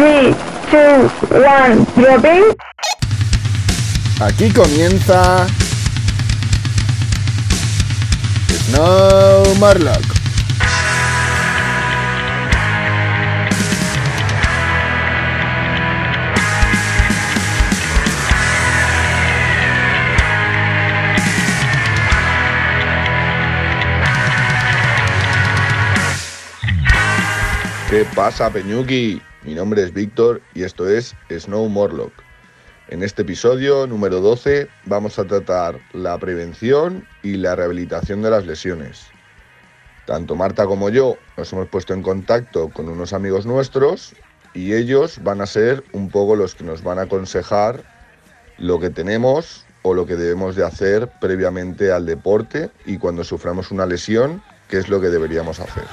3, 2, 1, dropping. Aquí comienza Snow Marlock. ¿Qué pasa, Peñuki? Mi nombre es Víctor y esto es Snow Morlock. En este episodio número 12 vamos a tratar la prevención y la rehabilitación de las lesiones. Tanto Marta como yo nos hemos puesto en contacto con unos amigos nuestros y ellos van a ser un poco los que nos van a aconsejar lo que tenemos o lo que debemos de hacer previamente al deporte y cuando suframos una lesión, qué es lo que deberíamos hacer.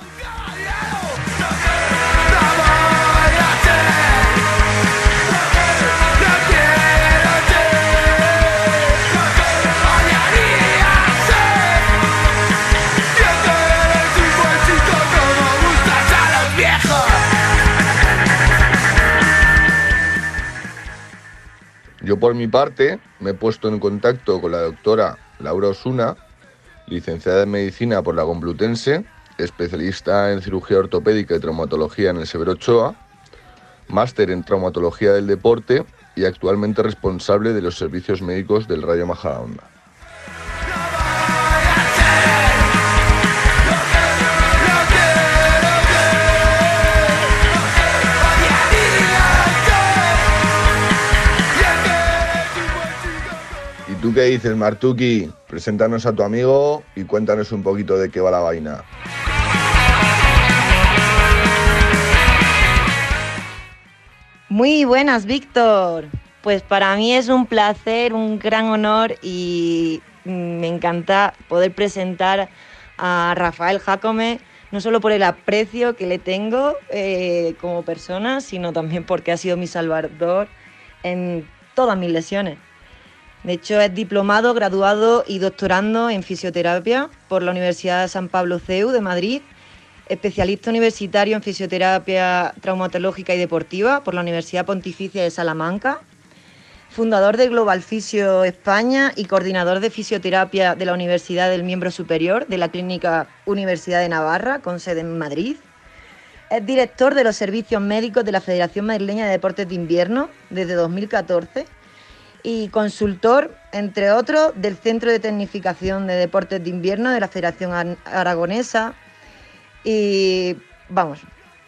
Yo por mi parte me he puesto en contacto con la doctora Laura Osuna, licenciada en medicina por la Complutense, especialista en cirugía ortopédica y traumatología en el Severo Ochoa, máster en traumatología del deporte y actualmente responsable de los servicios médicos del Rayo Majadahonda. Tú qué dices, Martuki? Preséntanos a tu amigo y cuéntanos un poquito de qué va la vaina. Muy buenas, Víctor. Pues para mí es un placer, un gran honor y me encanta poder presentar a Rafael Jacome, no solo por el aprecio que le tengo eh, como persona, sino también porque ha sido mi salvador en todas mis lesiones. De hecho, es diplomado, graduado y doctorando en fisioterapia por la Universidad San Pablo CEU de Madrid, especialista universitario en fisioterapia traumatológica y deportiva por la Universidad Pontificia de Salamanca, fundador de Global Fisio España y coordinador de fisioterapia de la Universidad del Miembro Superior de la Clínica Universidad de Navarra, con sede en Madrid. Es director de los servicios médicos de la Federación Madrileña de Deportes de Invierno desde 2014 y consultor, entre otros, del Centro de Tecnificación de Deportes de Invierno de la Federación Ar- Aragonesa. Y vamos,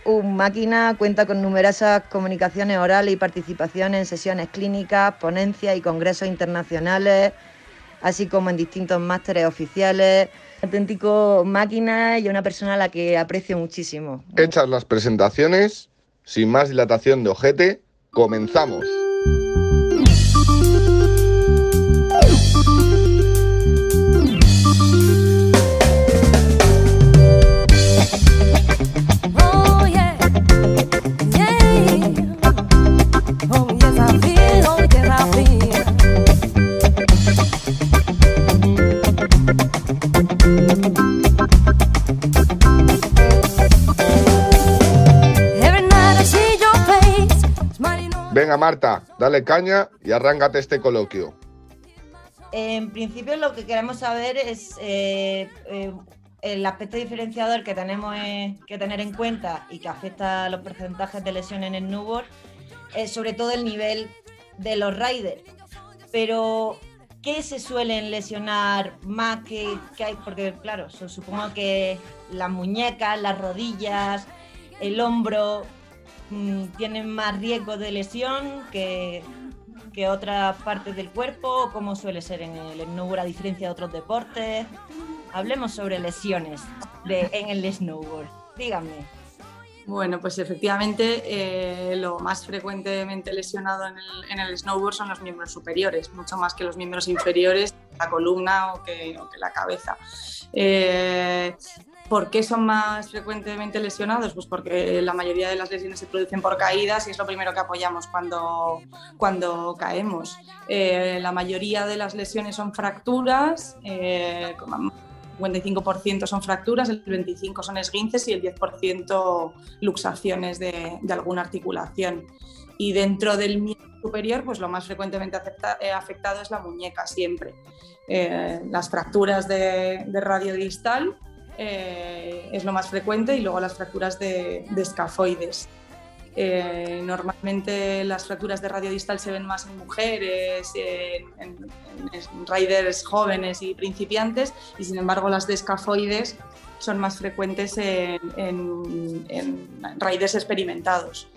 un máquina cuenta con numerosas comunicaciones orales y participaciones en sesiones clínicas, ponencias y congresos internacionales, así como en distintos másteres oficiales. Auténtico máquina y una persona a la que aprecio muchísimo. Hechas las presentaciones, sin más dilatación de ojete, comenzamos. Caña y arráncate este coloquio. En principio lo que queremos saber es eh, eh, el aspecto diferenciador que tenemos que tener en cuenta y que afecta a los porcentajes de lesión en el snowboard, es sobre todo el nivel de los riders. Pero, ¿qué se suelen lesionar más que, hay? Porque, claro, su- supongo que las muñecas, las rodillas, el hombro mm, tienen más riesgo de lesión que, que otras partes del cuerpo, o cómo suele ser en el snowboard a diferencia de otros deportes. Hablemos sobre lesiones en el snowboard. Díganme. Bueno, pues efectivamente eh, lo más frecuentemente lesionado en el, en el snowboard son los miembros superiores, mucho más que los miembros inferiores, la columna o que, o que la cabeza. Eh, ¿Por qué son más frecuentemente lesionados? Pues porque la mayoría de las lesiones se producen por caídas y es lo primero que apoyamos cuando, cuando caemos. Eh, la mayoría de las lesiones son fracturas, eh, como 55% son fracturas, el 25% son esguinces y el 10% luxaciones de, de alguna articulación. Y dentro del miembro superior, pues lo más frecuentemente afecta- eh, afectado es la muñeca siempre. Eh, las fracturas de, de radio distal eh, es lo más frecuente y luego las fracturas de, de escafoides. Eh, normalmente las fracturas de radio distal se ven más en mujeres, en, en- riders jóvenes y principiantes, y sin embargo las de escafoides son más frecuentes en, en- en riders experimentados,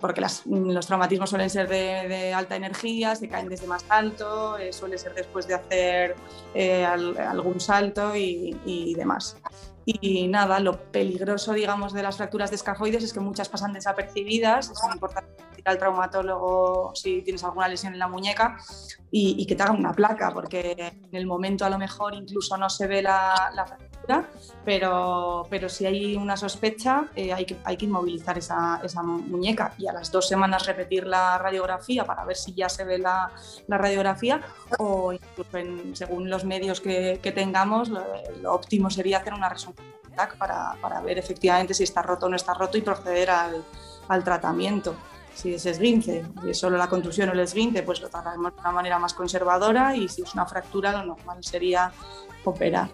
porque las- los traumatismos suelen ser de, alta energía, se caen desde más alto, eh, suele ser después de hacer eh, al- algún salto y, y demás. Y nada, lo peligroso, digamos, de las fracturas de escafoides es que muchas pasan desapercibidas. Es importante ir al traumatólogo si tienes alguna lesión en la muñeca y, y que te hagan una placa, porque en el momento a lo mejor incluso no se ve la, la fractura, pero, pero si hay una sospecha eh, hay, que, hay que inmovilizar esa, esa muñeca y a las dos semanas repetir la radiografía para ver si ya se ve la, la radiografía o incluso en- según los medios que, que tengamos, lo, lo óptimo sería hacer una resonancia para, para ver efectivamente si está roto o no está roto y proceder al, al tratamiento. Si es esguince, si es solo la contusión o el esguince, pues lo trataremos de una manera más conservadora y si es una fractura, lo normal sería operar.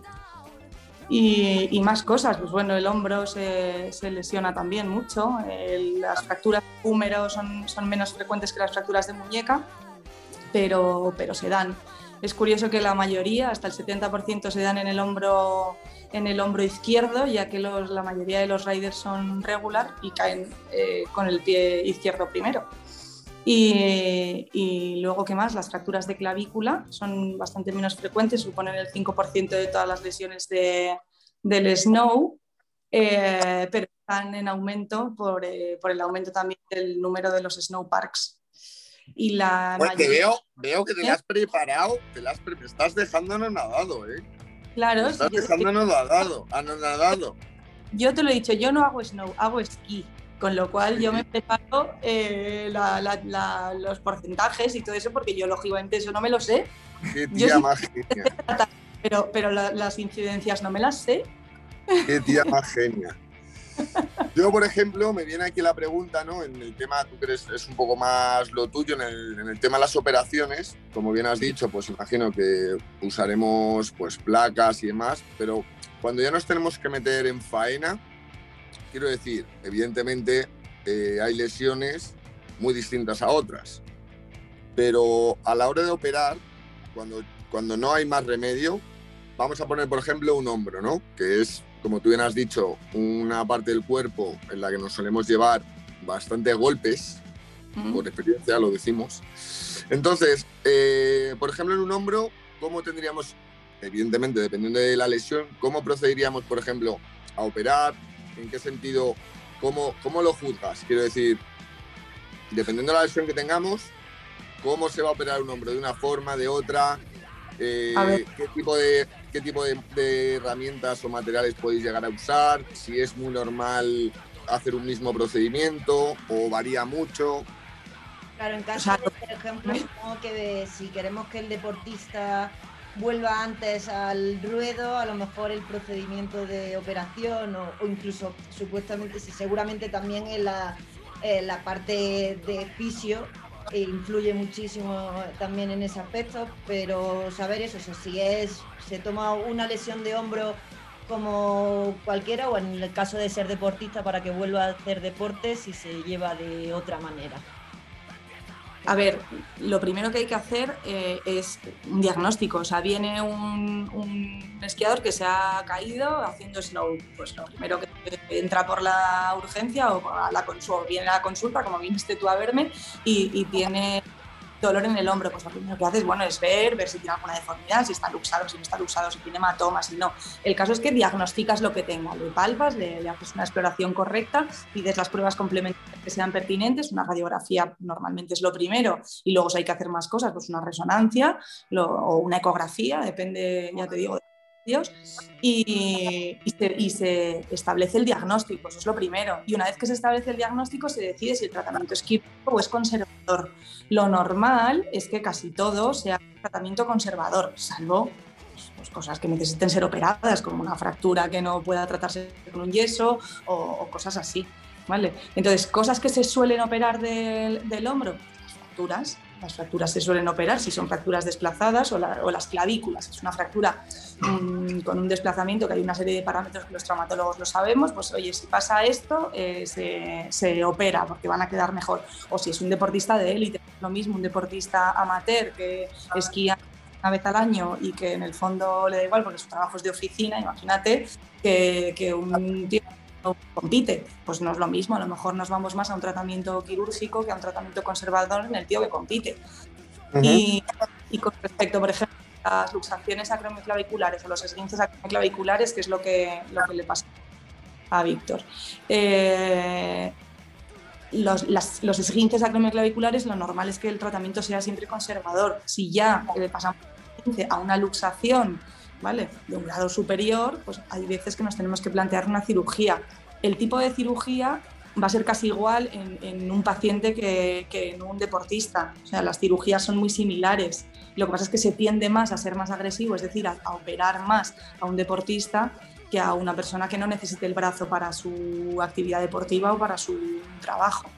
Y, y más cosas, pues bueno, el hombro se, se lesiona también mucho, el- las fracturas de húmero son, son menos frecuentes que las fracturas de muñeca, pero, pero se dan. Es curioso que la mayoría, hasta el 70% se dan en el hombro, en el hombro izquierdo, ya que los- la mayoría de los riders son regular y caen eh, con el pie izquierdo primero. Y, y luego, ¿qué más? Las fracturas de clavícula son bastante menos frecuentes, suponen el 5% de todas las lesiones de- del snow, eh, pero están en aumento por, eh, por el aumento también del número de los snow parks. Y la te mayoría- veo, veo que te la has preparado, te la has pre- estás dejando anonadado, ¿eh? Claro, estás dejando anonadado, anonadado. Yo te lo he dicho, yo no hago snow, hago esquí. Con lo cual yo me preparo eh, la- la- la- los porcentajes y todo eso porque yo lógicamente eso no me lo sé, Qué tía más genia, pero, pero la- las incidencias no me las sé. qué tía más genia. Yo, por ejemplo, me viene aquí la pregunta, ¿no? En el tema, tú crees, es un poco más lo tuyo, en el, en el tema de las operaciones, como bien has dicho, pues imagino que usaremos pues placas y demás, pero cuando ya nos tenemos que meter en faena, quiero decir, evidentemente eh, hay lesiones muy distintas a otras, pero a la hora de operar, cuando, cuando no hay más remedio, vamos a poner, por ejemplo, un hombro, ¿no? Que es, como tú bien has dicho, una parte del cuerpo en la que nos solemos llevar bastante golpes, por experiencia lo decimos. Entonces, eh, por ejemplo, en un hombro, ¿cómo tendríamos, evidentemente, dependiendo de la lesión, cómo procederíamos, por ejemplo, a operar? ¿En qué sentido? ¿Cómo, cómo lo juzgas? Quiero decir, dependiendo de la lesión que tengamos, ¿cómo se va a operar un hombro? ¿De una forma, de otra? Eh. ¿Qué tipo, de, qué tipo de, de herramientas o materiales podéis llegar a usar? Si es muy normal hacer un mismo procedimiento o varía mucho. Claro, en caso de, por ejemplo, supongo que de- si queremos que el deportista vuelva antes al ruedo, a lo mejor el procedimiento de operación o, o incluso supuestamente, sí, seguramente también en la, en la parte de fisio eh, influye muchísimo también en ese aspecto, pero saber eso, si es, se toma una lesión de hombro como cualquiera o en el caso de ser deportista para que vuelva a hacer deporte si se lleva de otra manera. A ver, lo primero que hay que hacer eh, es un diagnóstico. O sea, viene un, un esquiador que se ha caído haciendo snow. Pues lo primero que entra por la urgencia o a la consulta, viene a la consulta, como viniste tú a verme, y tiene dolor en el hombro. Pues lo primero que haces bueno, es ver, ver si tiene alguna deformidad, si está luxado, si no está luxado, si tiene hematomas, si no. El caso es que diagnosticas lo que tenga, le palpas, le, haces una exploración correcta, pides las pruebas complementarias que sean pertinentes, una radiografía normalmente es lo primero y luego si hay que hacer más cosas, pues una resonancia lo- o una ecografía, depende, ya te digo, y, se, establece el diagnóstico, eso es lo primero. Y una vez que se establece el diagnóstico se decide si el tratamiento es quirúrgico o es conservador. Lo normal es que casi todo sea tratamiento conservador, salvo pues, cosas que necesiten ser operadas, como una fractura que no pueda tratarse con un yeso o, o cosas así. ¿vale? Entonces, cosas que se suelen operar del, del hombro, las fracturas, las fracturas se suelen operar si son fracturas desplazadas o, la- o las clavículas. Es una fractura mm, con un desplazamiento que hay una serie de parámetros que los traumatólogos lo sabemos. Pues oye, si pasa esto, eh, se, se opera porque van a quedar mejor. O si es un deportista de élite, lo mismo, un deportista amateur que esquía una vez al año y que en el fondo le da igual porque su trabajo es de oficina, imagínate que, que un tío compite, pues no es lo mismo, a lo mejor nos vamos más a un tratamiento quirúrgico que a un tratamiento conservador en el tío que compite. y, y con respecto, por ejemplo, a las luxaciones acromioclaviculares o los esguinces acromioclaviculares, que es lo que, lo que le pasa a Víctor. Eh, los, las- los esguinces acromioclaviculares, lo normal es que el tratamiento sea siempre conservador. Si ya le pasamos a una luxación ¿vale? de un grado superior, pues hay veces que nos tenemos que plantear una cirugía. El tipo de cirugía va a ser casi igual en, en un paciente que, que en un deportista. O sea, las cirugías son muy similares. Lo que pasa es que se tiende más a ser más agresivo, es decir, a, a operar más a un deportista que a una persona que no necesite el brazo para su actividad deportiva o para su trabajo.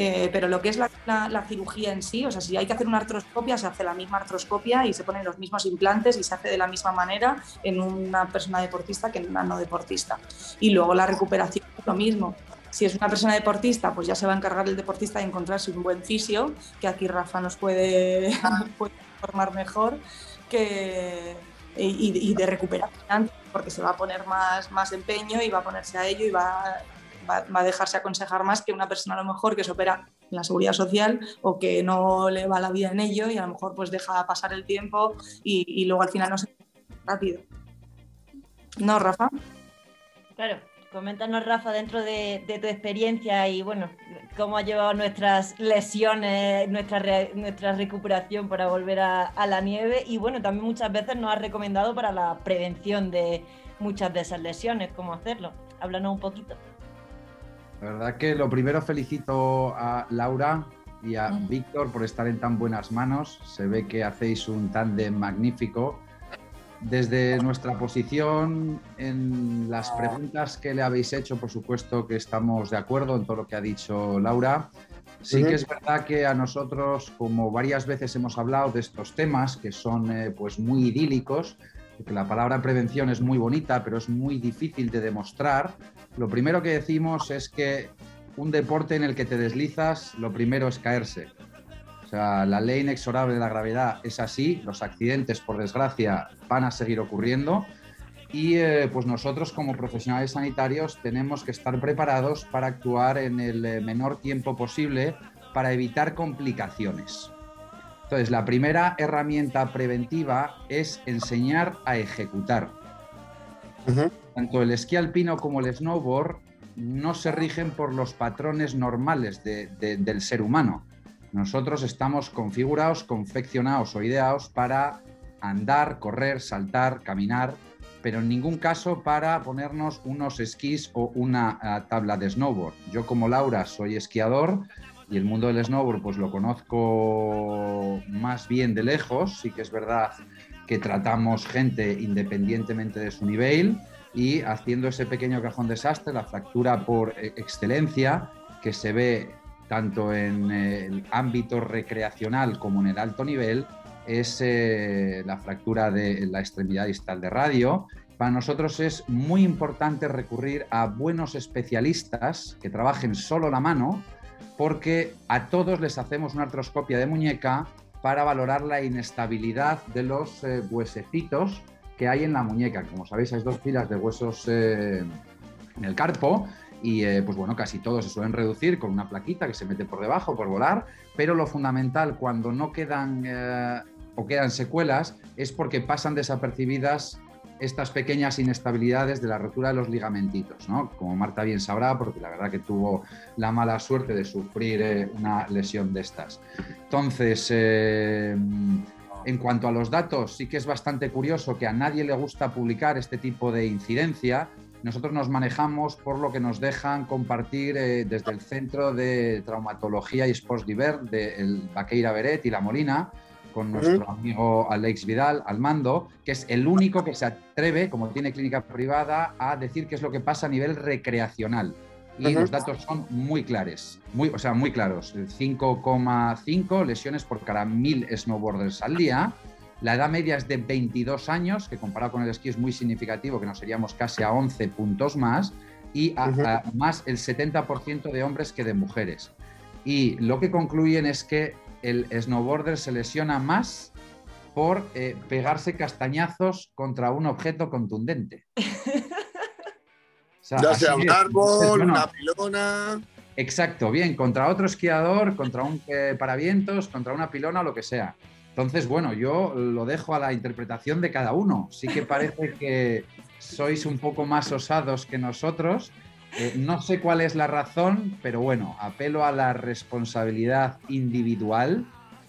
Eh, pero lo que es la, la- la cirugía en sí, o sea, si hay que hacer una artroscopia, se hace la misma artroscopia y se ponen los mismos implantes y se hace de la misma manera en una persona deportista que en una no deportista. Y luego la recuperación es lo mismo. Si es una persona deportista, pues ya se va a encargar el deportista de encontrarse un buen fisio, que aquí Rafa nos puede, puede informar mejor, que, y, y de recuperación, porque se va a poner más, más empeño y va a ponerse a ello y va, va, va a dejarse aconsejar más que una persona a lo mejor que se opera en la seguridad social o que no le va la vida en ello y a lo mejor pues deja pasar el tiempo y, luego al final no se rápido. ¿No, Rafa? Claro, coméntanos, Rafa, dentro de, tu experiencia y bueno, cómo ha llevado nuestras lesiones, nuestra, nuestra recuperación para volver a, a la nieve y bueno, también muchas veces nos has recomendado para la prevención de muchas de esas lesiones, cómo hacerlo. Háblanos un poquito. La verdad que lo primero felicito a Laura y a. Víctor por estar en tan buenas manos. Se ve que hacéis un tándem magnífico. Desde nuestra posición en las preguntas que le habéis hecho, por supuesto que estamos de acuerdo en todo lo que ha dicho Laura. Sí que es verdad que a nosotros, como varias veces hemos hablado de estos temas que son eh, pues muy idílicos, porque la palabra prevención es muy bonita, pero es muy difícil de demostrar. Lo primero que decimos es que un deporte en el que te deslizas, lo primero es caerse. O sea, la ley inexorable de la gravedad es así, los accidentes, por desgracia, van a seguir ocurriendo y eh, pues nosotros como profesionales sanitarios tenemos que estar preparados para actuar en el eh, menor tiempo posible para evitar complicaciones. Entonces, la primera herramienta preventiva es enseñar a ejecutar. Tanto el esquí alpino como el snowboard no se rigen por los patrones normales de- de- del ser humano. Nosotros estamos configurados, confeccionados o ideados para andar, correr, saltar, caminar, pero en ningún caso para ponernos unos esquís o una ah, tabla de snowboard. Yo como Laura soy esquiador y el mundo del snowboard pues lo conozco más bien de lejos, sí que es verdad que tratamos gente independientemente de su nivel y haciendo ese pequeño cajón desastre, la fractura por eh, excelencia que se ve tanto en el ámbito recreacional como en el alto nivel, es eh, la fractura de la extremidad distal de radio. Para nosotros es muy importante recurrir a buenos especialistas que trabajen solo la mano, porque a todos les hacemos una artroscopia de muñeca para valorar la inestabilidad de los eh, huesecitos que hay en la muñeca. Como sabéis, hay dos filas de huesos eh, en el carpo y eh, pues bueno, casi todos se suelen reducir con una plaquita que se mete por debajo por volar, pero lo fundamental cuando no quedan o quedan secuelas es porque pasan desapercibidas estas pequeñas inestabilidades de la rotura de los ligamentitos, ¿no? Como Marta bien sabrá, porque la verdad que tuvo la mala suerte de sufrir eh, una lesión de estas. Entonces, eh, en cuanto a los datos, sí que es bastante curioso que a nadie le gusta publicar este tipo de incidencia. Nosotros nos manejamos por lo que nos dejan compartir eh, desde el Centro de Traumatología y Sports Diver del Baqueira Beret y La Molina, con nuestro amigo Alex Vidal al mando, que es el único que se atreve, como tiene clínica privada, a decir qué es lo que pasa a nivel recreacional. Y los datos son muy claros, muy, o sea, muy claros. 5,5 lesiones por cada mil snowboarders al día. La edad media es de 22 años, que comparado con el esquí es muy significativo, que nos seríamos casi a 11 puntos más, y a, más el 70% de hombres que de mujeres. Y lo que concluyen es que el snowboarder se lesiona más por eh, pegarse castañazos contra un objeto contundente. ya sea un árbol, una pilona. Exacto, bien, contra otro esquiador, contra un eh, paravientos, contra una pilona lo que sea. Entonces, bueno, yo lo dejo a la interpretación de cada uno. Sí que parece que sois un poco más osados que nosotros. Eh, no sé cuál es la razón, pero bueno, apelo a la responsabilidad individual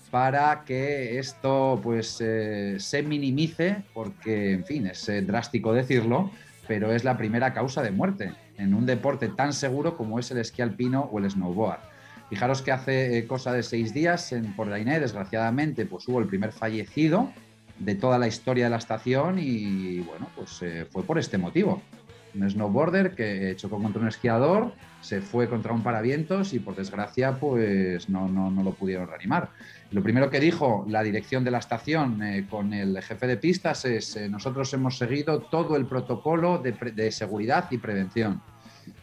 para que esto pues eh, se minimice, porque en fin, es drástico decirlo, pero es la primera causa de muerte en un deporte tan seguro como es el esquí alpino o el snowboard. Fijaros que hace eh, cosa de seis días en Pordaine, desgraciadamente, pues hubo el primer fallecido de toda la historia de la estación y bueno, pues eh, fue por este motivo. Un snowboarder que chocó contra un esquiador, se fue contra un paravientos y por desgracia pues no, no, no lo pudieron reanimar. Lo primero que dijo la dirección de la estación eh, con el jefe de pistas es eh, nosotros hemos seguido todo el protocolo de, seguridad y prevención.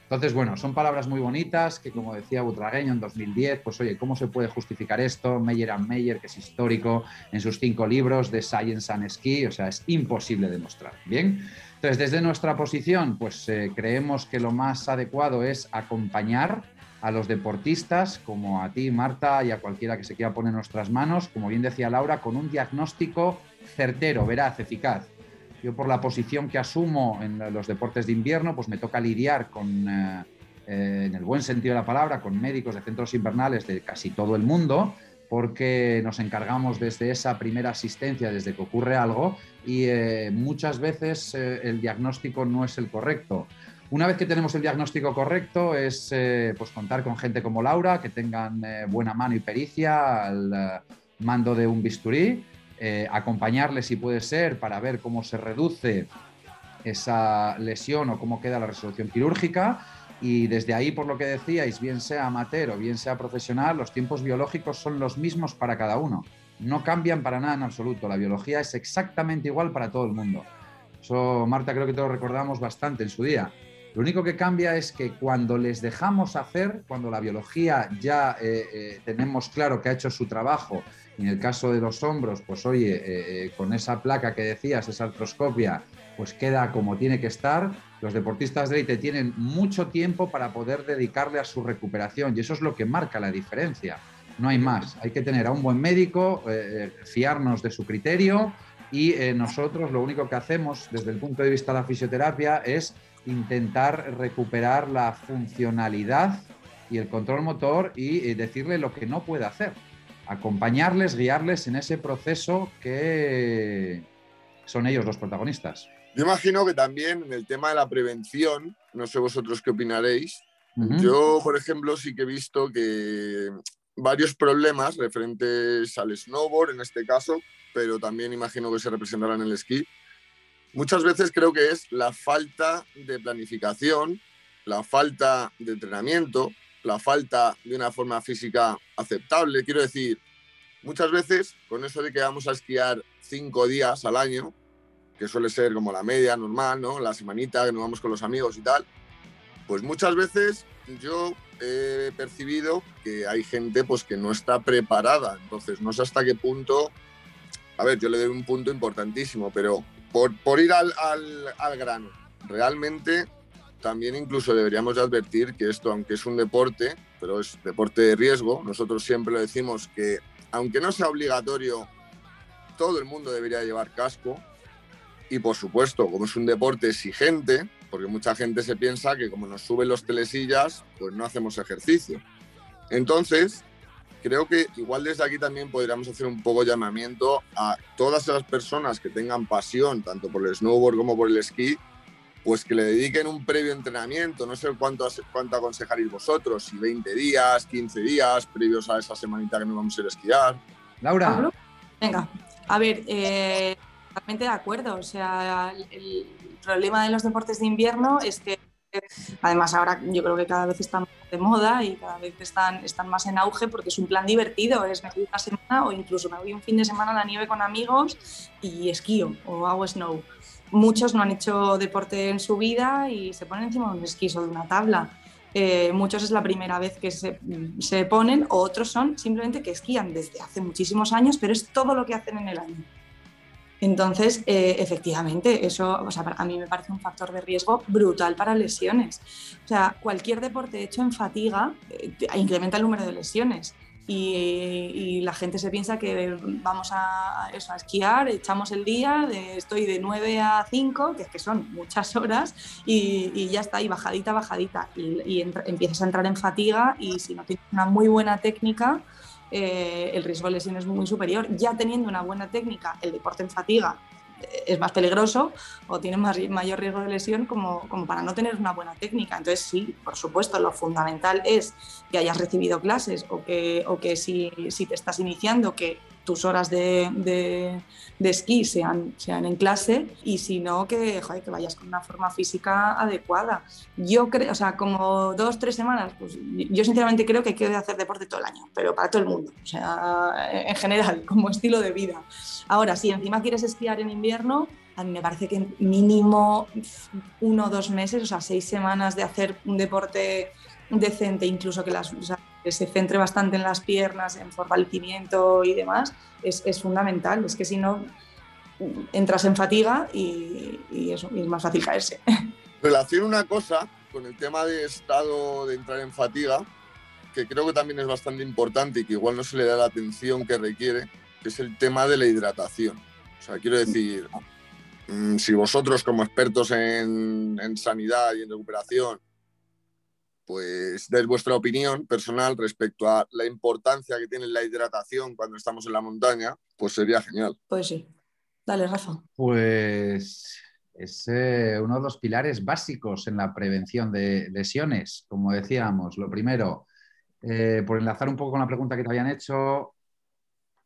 Entonces, bueno, son palabras muy bonitas que, como decía Butragueño en 2010, pues oye, ¿cómo se puede justificar esto? Meyer and Meyer, que es histórico, en sus cinco libros de Science and Ski, o sea, es imposible demostrar. Bien, entonces, desde nuestra posición, pues eh, creemos que lo más adecuado es acompañar a los deportistas, como a ti, Marta, y a cualquiera que se quiera poner en nuestras manos, como bien decía Laura, con un diagnóstico certero, veraz, eficaz. Yo por la posición que asumo en los deportes de invierno, pues me toca lidiar con, eh, eh, en el buen sentido de la palabra, con médicos de centros invernales de casi todo el mundo, porque nos encargamos desde esa primera asistencia, desde que ocurre algo, y eh, muchas veces el diagnóstico no es el correcto. Una vez que tenemos el diagnóstico correcto, es eh, pues contar con gente como Laura, que tengan eh, buena mano y pericia al eh, mando de un bisturí, acompañarle si puede ser para ver cómo se reduce esa lesión o cómo queda la resolución quirúrgica. Y desde ahí, por lo que decíais, bien sea amateur o bien sea profesional, los tiempos biológicos son los mismos para cada uno. No cambian para nada en absoluto. La biología es exactamente igual para todo el mundo. Eso, Marta, creo que todos recordamos bastante en su día. Lo único que cambia es que cuando les dejamos hacer, cuando la biología ya eh, eh, tenemos claro que ha hecho su trabajo, en el caso de los hombros, pues oye, eh, con esa placa que decías, esa artroscopia, pues queda como tiene que estar, los deportistas de élite tienen mucho tiempo para poder dedicarle a su recuperación y eso es lo que marca la diferencia. No hay más, hay que tener a un buen médico, fiarnos de su criterio y nosotros lo único que hacemos desde el punto de vista de la fisioterapia es intentar recuperar la funcionalidad y el control motor y decirle lo que no puede hacer. Acompañarles, guiarles en ese proceso que son ellos los protagonistas. Yo imagino que también en el tema de la prevención, no sé vosotros qué opinaréis, yo, por ejemplo, sí que he visto que varios problemas referentes al snowboard en este caso, pero también imagino que se representarán en el esquí, muchas veces creo que es la falta de planificación, la falta de entrenamiento, la falta de una forma física aceptable. Quiero decir, muchas veces con eso de que vamos a esquiar cinco días al año, que suele ser como la media normal, ¿no? La semanita que nos vamos con los amigos y tal, pues muchas veces yo he percibido que hay gente pues que no está preparada. Entonces, no sé hasta qué punto, a ver, yo le doy un punto importantísimo, pero por, ir al, grano, realmente también incluso deberíamos de advertir que esto, aunque es un deporte, pero es deporte de riesgo, nosotros siempre lo decimos que aunque no sea obligatorio, todo el mundo debería llevar casco. Y por supuesto, como es un deporte exigente, porque mucha gente se piensa que como nos suben los telesillas, pues no hacemos ejercicio. Entonces, creo que igual desde aquí también podríamos hacer un poco llamamiento a todas esas personas que tengan pasión, tanto por el snowboard como por el esquí, pues que le dediquen un previo entrenamiento. No sé cuánto, cuánto aconsejaréis vosotros, si 20 días, 15 días, previos a esa semanita que nos vamos a ir a esquiar. Laura. Venga, a ver, eh, totalmente de acuerdo. O sea, el, problema de los deportes de invierno es que además ahora yo creo que cada vez están más de moda y cada vez están, están más en auge porque es un plan divertido, es me voy una semana o incluso me voy un fin de semana a la nieve con amigos y esquío o hago snow. Muchos no han hecho deporte en su vida y se ponen encima de un esquí o de una tabla. Eh, muchos es la primera vez que se, se ponen, o otros son simplemente que esquían desde hace muchísimos años, pero es todo lo que hacen en el año. Entonces, eh, efectivamente, eso o sea, a mí me parece un factor de riesgo brutal para lesiones. O sea, cualquier deporte hecho en fatiga eh, incrementa el número de lesiones. Y, y, la gente se piensa que vamos a, eso, a esquiar, echamos el día, de, estoy de 9 a 5, que es que son muchas horas, y, y ya está, y bajadita, bajadita. Y, y entra, empiezas a entrar en fatiga y si no tienes una muy buena técnica, eh, el riesgo de lesión es muy superior. Ya teniendo una buena técnica, el deporte en fatiga eh, es más peligroso o tiene mayor riesgo de lesión como, para no tener una buena técnica. Entonces, sí, por supuesto, lo fundamental es que hayas recibido clases o que, si te estás iniciando, que tus horas de, de, de, esquí sean, sean en clase y si no, que, joder, que vayas con una forma física adecuada. Yo creo, o sea, como dos, tres semanas, pues yo sinceramente creo que hay que hacer deporte todo el año, pero para todo el mundo, o sea, en general, como estilo de vida. Ahora, si encima quieres esquiar en invierno, a mí me parece que mínimo uno o dos meses, o sea, seis semanas de hacer un deporte decente, incluso que, las, se centre bastante en las piernas, en fortalecimiento y demás, es, fundamental. Es que si no, entras en fatiga y, es más fácil caerse. Relaciono una cosa con el tema de estado de entrar en fatiga, que creo que también es bastante importante y que igual no se le da la atención que requiere, que es el tema de la hidratación. O sea, quiero decir, mm, si vosotros como expertos en sanidad y en recuperación pues des vuestra opinión personal respecto a la importancia que tiene la hidratación cuando estamos en la montaña, pues sería genial. Pues sí. Dale, Rafa. Pues es eh, uno de los pilares básicos en la prevención de lesiones, como decíamos. Lo primero, eh, por enlazar un poco con la pregunta que te habían hecho,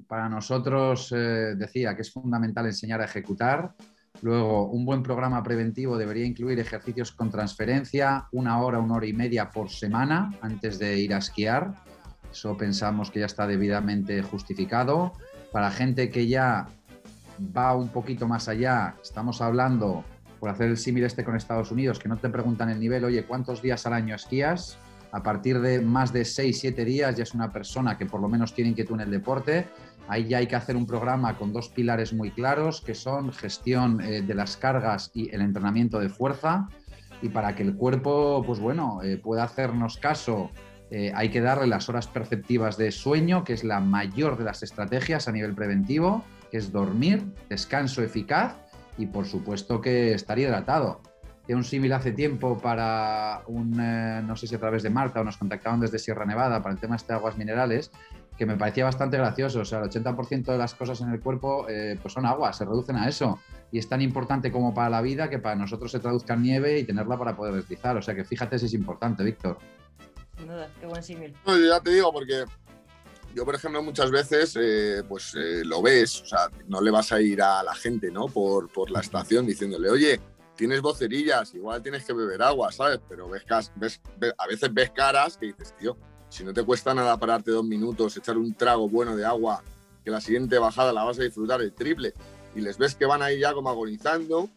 para nosotros eh, decía que es fundamental enseñar a ejecutar. Luego, un buen programa preventivo debería incluir ejercicios con transferencia, una hora, una hora y media por semana antes de ir a esquiar. Eso pensamos que ya está debidamente justificado. Para gente que ya va un poquito más allá, estamos hablando, por hacer el símil este con Estados Unidos, que no te preguntan el nivel, oye, ¿cuántos días al año esquías? A partir de más de 6, 7 días ya es una persona que por lo menos tiene inquietud en el deporte Ahí ya hay que hacer un programa con dos pilares muy claros, que son gestión eh, de las cargas y el entrenamiento de fuerza. Y para que el cuerpo, pues bueno, eh, pueda hacernos caso, eh, hay que darle las horas perceptivas de sueño, que es la mayor de las estrategias a nivel preventivo, que es dormir, descanso eficaz y por supuesto que estar hidratado. De un símil hace tiempo para un, eh, no sé si a través de Marta o nos contactaban desde Sierra Nevada para el tema este de aguas minerales, que me parecía bastante gracioso. O sea, el 80% de las cosas en el cuerpo eh, pues son agua, se reducen a eso. Y es tan importante como para la vida que para nosotros se traduzca en nieve y tenerla para poder deslizar. O sea que fíjate si es importante, Víctor. Sin duda, qué buen símil. No, yo ya te digo, porque yo, por ejemplo, muchas veces eh, pues eh, lo ves, o sea, no le vas a ir a la gente, ¿no? Por, por la estación diciéndole, oye, tienes vocerillas, igual tienes que beber agua, ¿sabes? Pero ves, ves, ves, a veces ves caras que dices, tío, si no te cuesta nada pararte dos minutos, echar un trago bueno de agua, que la siguiente bajada la vas a disfrutar el triple. Y les ves que van ahí ya como agonizando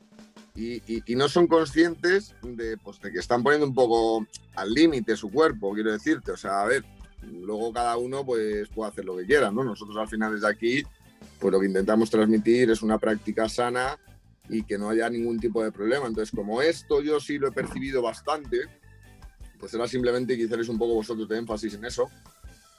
y, y, y no son conscientes de, pues, de, que están poniendo un poco al límite su cuerpo, quiero decirte. O sea, a ver, luego cada uno pues puede hacer lo que quiera, ¿no? Nosotros al final desde aquí, pues lo que intentamos transmitir es una práctica sana y que no haya ningún tipo de problema. Entonces, como esto yo sí lo he percibido bastante, pues era simplemente que hicierais un poco vosotros de énfasis en eso,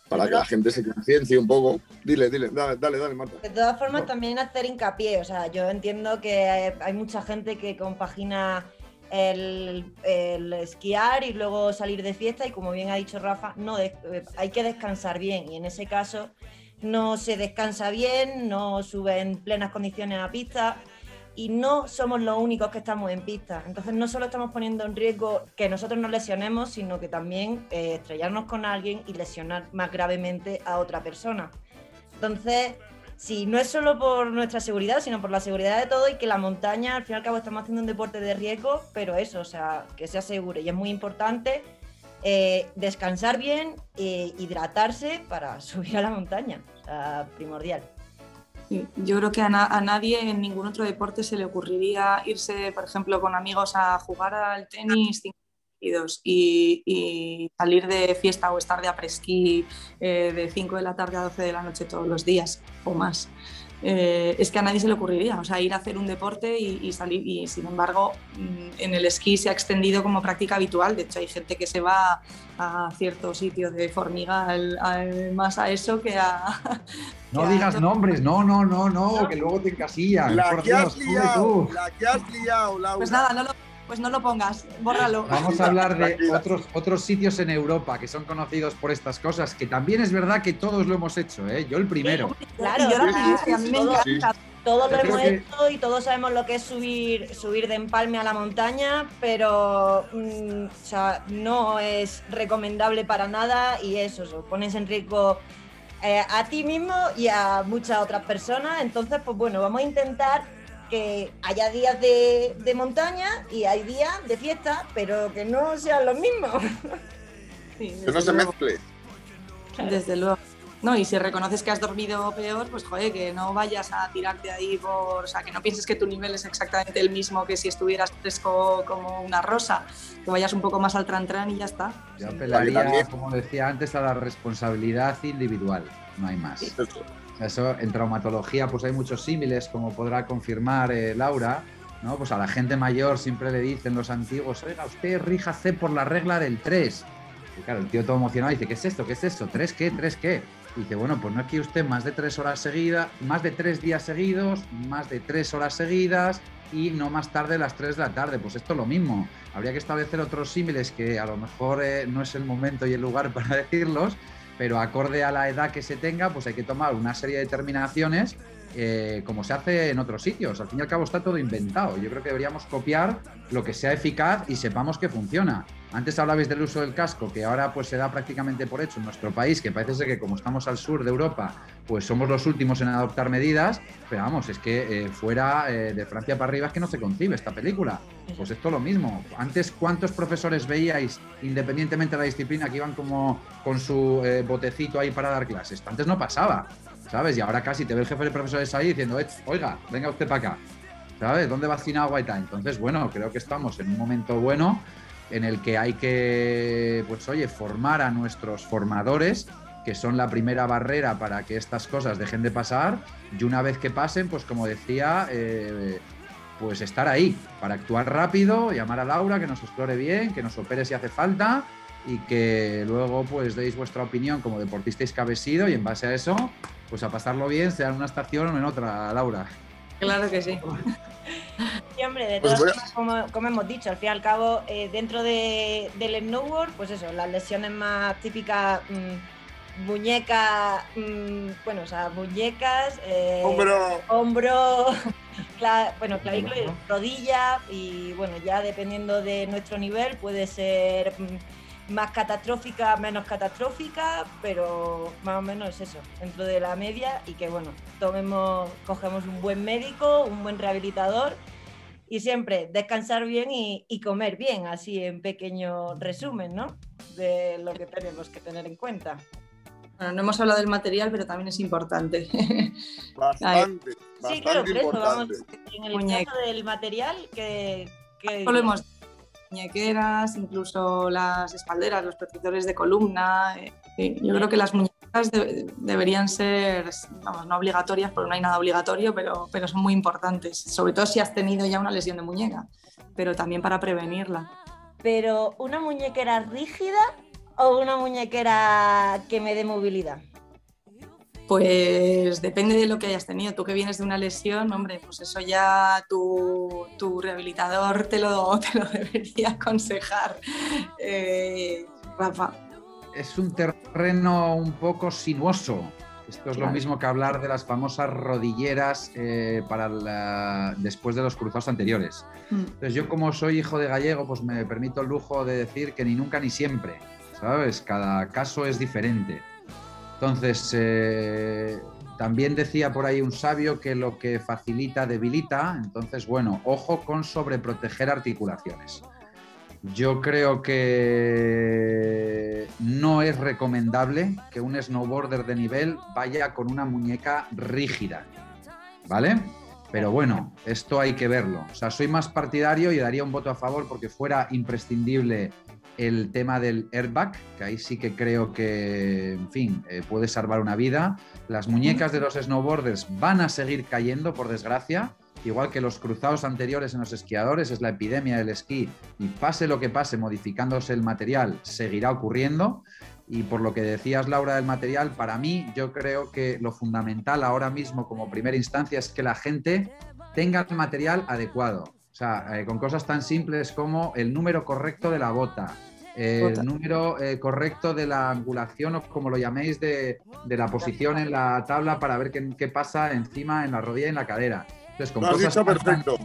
para que la gente se conciencia un poco. Dile, dile, dale, dale, dale, Marta. De todas formas, no. también hacer hincapié, o sea, yo entiendo que hay mucha gente que compagina el, el, esquiar y luego salir de fiesta y como bien ha dicho Rafa, no de, hay que descansar bien y en ese caso no se descansa bien, no sube en plenas condiciones a pista, y no somos los únicos que estamos en pista. Entonces no solo estamos poniendo en riesgo que nosotros nos lesionemos, sino que también eh, estrellarnos con alguien y lesionar más gravemente a otra persona. Entonces, si no es solo por nuestra seguridad, sino por la seguridad de todo y que la montaña, al fin y al cabo, estamos haciendo un deporte de riesgo, pero eso, o sea, que sea seguro. Y es muy importante eh, descansar bien e hidratarse para subir a la montaña, o sea, primordial. Yo creo que a, na- a nadie en ningún otro deporte se le ocurriría irse, por ejemplo, con amigos a jugar al tenis y, y salir de fiesta o estar de apresquí eh, de 5 de la tarde a 12 de la noche todos los días o más. Eh, es que a nadie se le ocurriría, o sea, ir a hacer un deporte y, y salir, y sin embargo, mm, en el esquí se ha extendido como práctica habitual. De hecho, hay gente que se va a ciertos sitios de formiga al- al- más a eso que a. No que a- digas nombres, no, no, no, no, que luego te encasillan. La que has liado, tú. la que has liado, Laura. Pues nada, no lo, pues no lo pongas, bórralo. Vamos a hablar de otros, otros sitios en Europa que son conocidos por estas cosas, que también es verdad que todos lo hemos hecho, ¿eh? yo el primero. Claro, Y yo la sí, a mí me sí, encanta. Todos lo hemos que- hecho y todos sabemos lo que es subir, subir de empalme a la montaña, pero mm, o sea, no es recomendable para nada y eso, eso, pones en riesgo eh, a ti mismo y a muchas otras personas. Entonces, pues bueno, vamos a intentar que haya días de, de montaña y hay días de fiesta, pero que no sean los mismos. Sí, Que no se luego, mezcle. Desde luego. No, y si reconoces que has dormido peor, pues joder, que no vayas a tirarte ahí por. O sea, que no pienses que tu nivel es exactamente el mismo que si estuvieras fresco como una rosa. Que vayas un poco más al tran-tran y ya está. Yo Sí. apelaría, como decía antes, a la responsabilidad individual, no hay más. Eso. Eso, en traumatología, pues hay muchos símiles, como podrá confirmar eh, Laura, ¿no? Pues a la gente mayor siempre le dicen los antiguos, oiga, usted ríjase por la regla del 3. Y claro, el tío todo emocionado dice, ¿qué es esto? ¿Qué es esto? ¿Tres qué? ¿Tres qué? Y dice, bueno, pues no es que usted más de tres horas seguidas, más de tres días seguidos, más de tres horas seguidas y no más tarde de las 3 de la tarde. Pues esto es lo mismo. Habría que establecer otros símiles que a lo mejor eh, no es el momento y el lugar para decirlos, pero acorde a la edad que se tenga, pues hay que tomar una serie de determinaciones eh, como se hace en otros sitios. Al fin y al cabo está todo inventado. Yo creo que deberíamos copiar lo que sea eficaz y sepamos que funciona. Antes hablabais del uso del casco, que ahora pues se da prácticamente por hecho en nuestro país, que parece ser que como estamos al sur de Europa, pues somos los últimos en adoptar medidas, pero vamos, es que eh, fuera eh, de Francia para arriba es que no se concibe esta película. Pues esto lo mismo. Antes, ¿cuántos profesores veíais, independientemente de la disciplina, que iban como con su botecito ahí para dar clases? Antes no pasaba, ¿sabes? Y ahora casi te ve el jefe de profesores ahí diciendo, "Eh, oiga, venga usted para acá, ¿sabes? ¿Dónde va tal? Entonces, bueno, creo que estamos en un momento bueno en el que hay que, pues oye, formar a nuestros formadores, que son la primera barrera para que estas cosas dejen de pasar, y una vez que pasen, pues como decía, eh, pues estar ahí, para actuar rápido, llamar a Laura, que nos explore bien, que nos opere si hace falta, y que luego pues deis vuestra opinión como deportistas cabesido, y en base a eso, pues a pasarlo bien, sea en una estación o en otra, Laura. Claro que sí. Sí, hombre, de Pues todas formas, como, como hemos dicho, al fin y al cabo, eh, dentro de, del snowboard, pues eso, las lesiones más típicas, mm, muñeca, mm, bueno, o sea, muñecas, eh, Hombro. hombro, cla- bueno, clavícula y rodilla, y bueno, ya dependiendo de nuestro nivel, puede ser mm, más catastrófica, menos catastrófica, pero más o menos es eso, dentro de la media, y que bueno, tomemos, cogemos un buen médico, un buen rehabilitador y siempre descansar bien y, y comer bien, así en pequeño resumen, ¿no? De lo que tenemos que tener en cuenta. Bueno, no hemos hablado del material, pero también es importante. Bastante. Sí, claro, por eso vamos. En el Muñeca. caso del material, que, que Solo hemos muñequeras, incluso las espalderas, los protectores de columna. eh, sí, yo creo que las muñecas de- deberían ser, vamos, no obligatorias, porque no hay nada obligatorio, pero, pero son muy importantes, sobre todo si has tenido ya una lesión de muñeca, pero también para prevenirla. Pero una muñequera rígida o una muñequera que me dé movilidad. Pues depende de lo que hayas tenido. Tú que vienes de una lesión, hombre, pues eso ya tu, tu rehabilitador te lo, te lo debería aconsejar. Eh, Rafa. es un terreno un poco sinuoso. Esto es lo mismo que hablar de las famosas rodilleras eh, para la- después de los cruzados anteriores. Mm. Entonces yo como soy hijo de gallego, pues me permito el lujo de decir que ni nunca ni siempre, ¿sabes? Cada caso es diferente. Entonces, eh, también decía por ahí un sabio que lo que facilita debilita, entonces bueno, ojo con sobreproteger articulaciones. Yo creo que no es recomendable que un snowboarder de nivel vaya con una muñeca rígida, ¿vale? Pero bueno, esto hay que verlo. O sea, soy más partidario y daría un voto a favor porque fuera imprescindible el tema del airbag, que ahí sí que creo que, en fin, eh, puede salvar una vida. Las muñecas de los snowboarders van a seguir cayendo, por desgracia, igual que los cruzados anteriores en los esquiadores, es la epidemia del esquí y pase lo que pase, modificándose el material, seguirá ocurriendo. Y por lo que decías, Laura, del material, para mí yo creo que lo fundamental ahora mismo como primera instancia es que la gente tenga el material adecuado. O sea, eh, con cosas tan simples como el número correcto de la bota, el número eh, correcto de la angulación o como lo llaméis de, de la posición en la tabla para ver qué, qué, pasa encima en la rodilla y en la cadera. Entonces, con lo has cosas dicho tan- perfecto.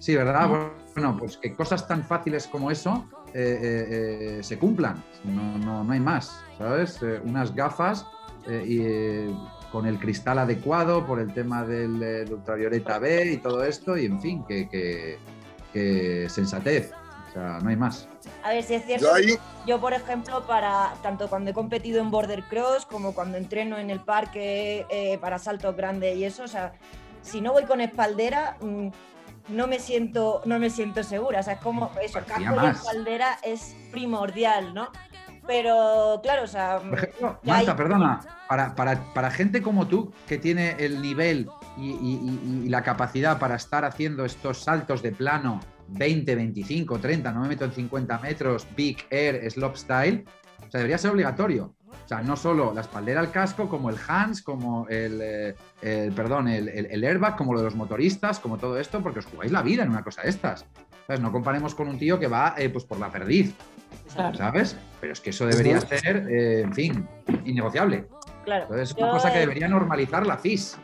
Sí, ¿verdad? Bueno, pues que cosas tan fáciles como eso eh, eh, eh, se cumplan. No, no, no hay más, ¿sabes? Eh, unas gafas eh, y, eh, con el cristal adecuado por el tema del, del ultravioleta B y todo esto, y en fin, que, que- que sensatez. O sea, no hay más. A ver, si es cierto. Yo Yo, por ejemplo, para tanto cuando he competido en border cross como cuando entreno en el parque eh, para saltos grandes y eso, o sea, si no voy con espaldera, mm, no me siento, no me siento segura. O sea, es como eso, casco más. espaldera es primordial, ¿no? Pero claro, o sea, ejemplo, ya Marta, hay- perdona, para, para- para gente como tú, que tiene el nivel y, y- y- y la capacidad para estar haciendo estos saltos de plano 20, 25, 30, no me meto en 50 metros, big air, slopestyle, o sea, debería ser obligatorio. O sea, no solo la espaldera al casco, como el hands, como el, eh, el- perdón, el, el- el airbag, como lo de los motoristas, como todo esto, porque os jugáis la vida en una cosa de estas. ¿Sabes? No comparemos con un tío que va eh, pues por la perdiz, Claro. ¿sabes? Pero es que eso debería ser, eh, en fin, innegociable. claro. Entonces, es una yo, cosa que debería normalizar la FIS.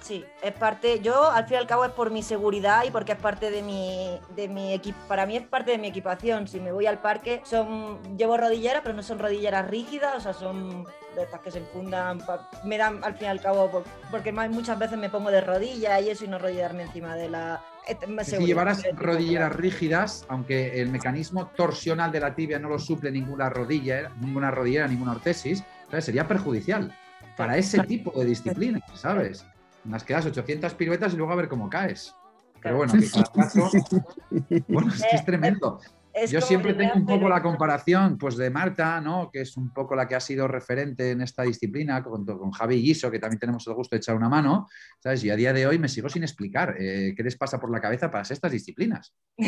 Sí, es parte, yo al fin y al cabo es por mi seguridad y porque es parte de mi, de mi equipo, para mí es parte de mi equipación. Si me voy al parque, son, llevo rodilleras, pero no son rodilleras rígidas, o sea, son de estas que se enfundan, pa- me dan al fin y al cabo, por- porque más- muchas veces me pongo de rodillas y eso y no rodillarme encima de la... más Si llevaras rodilleras rígidas, aunque el mecanismo torsional de la tibia no lo suple ninguna rodilla, ninguna rodillera, ninguna ortesis, ¿sabes? sería perjudicial para ese tipo de disciplinas, ¿sabes? En las que das 800 piruetas y luego a ver cómo caes. Pero bueno, que cada caso... Bueno, es que es tremendo. Es Yo siempre tengo un poco pero- la comparación pues, de Marta, ¿no? que es un poco la que ha sido referente en esta disciplina, con, con Javi Guiso, que también tenemos el gusto de echar una mano. ¿sabes? Y a día de hoy me sigo sin explicar eh, qué les pasa por la cabeza para hacer estas disciplinas.